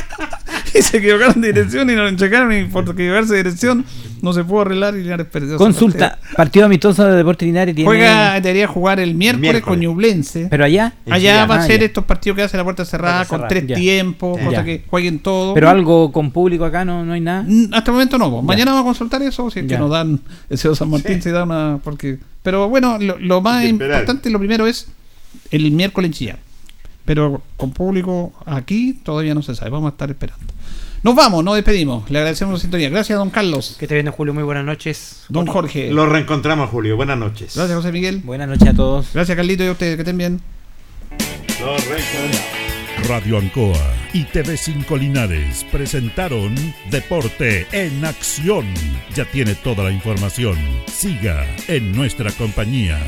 Speaker 2: y se equivocaron de dirección y nos checaron y por equivocarse de dirección no se pudo arreglar y Linares perdió.
Speaker 10: Consulta,
Speaker 2: partida.
Speaker 10: partido amistoso de Deportes Linares tiene...
Speaker 2: Juega, debería jugar el miércoles,
Speaker 4: Miércoles.
Speaker 2: con Ñublense.
Speaker 10: Pero allá...
Speaker 2: Allá va a
Speaker 10: Ah,
Speaker 2: ser
Speaker 10: ya.
Speaker 2: estos partidos que hace la puerta cerrada
Speaker 3: Puerta
Speaker 2: con
Speaker 3: cerrada,
Speaker 2: tres
Speaker 10: ya.
Speaker 2: tiempos,
Speaker 10: Sí.
Speaker 2: cosa que jueguen todo.
Speaker 10: Pero algo con público acá no, no hay nada.
Speaker 2: Mm, Hasta el momento no. Mañana vamos a consultar eso, si es que nos dan el señor San Martín, si da una. Porque, pero bueno, lo, lo más importante, lo primero es el miércoles en Chillán. Pero con público aquí todavía no se sabe. Vamos a estar esperando. Nos vamos, nos despedimos. Le agradecemos la sintonía. Gracias, don Carlos.
Speaker 3: Que te viene Julio, muy buenas noches.
Speaker 2: Don Jorge.
Speaker 4: Lo reencontramos, Julio. Buenas noches.
Speaker 2: Gracias, José Miguel.
Speaker 10: Buenas noches a todos.
Speaker 2: Gracias, Carlito, y a ustedes. Que estén bien.
Speaker 4: Lo reencontramos.
Speaker 1: Radio Ancoa y TV5 Linares presentaron Deporte en Acción. Ya tiene toda la información. Siga en nuestra compañía.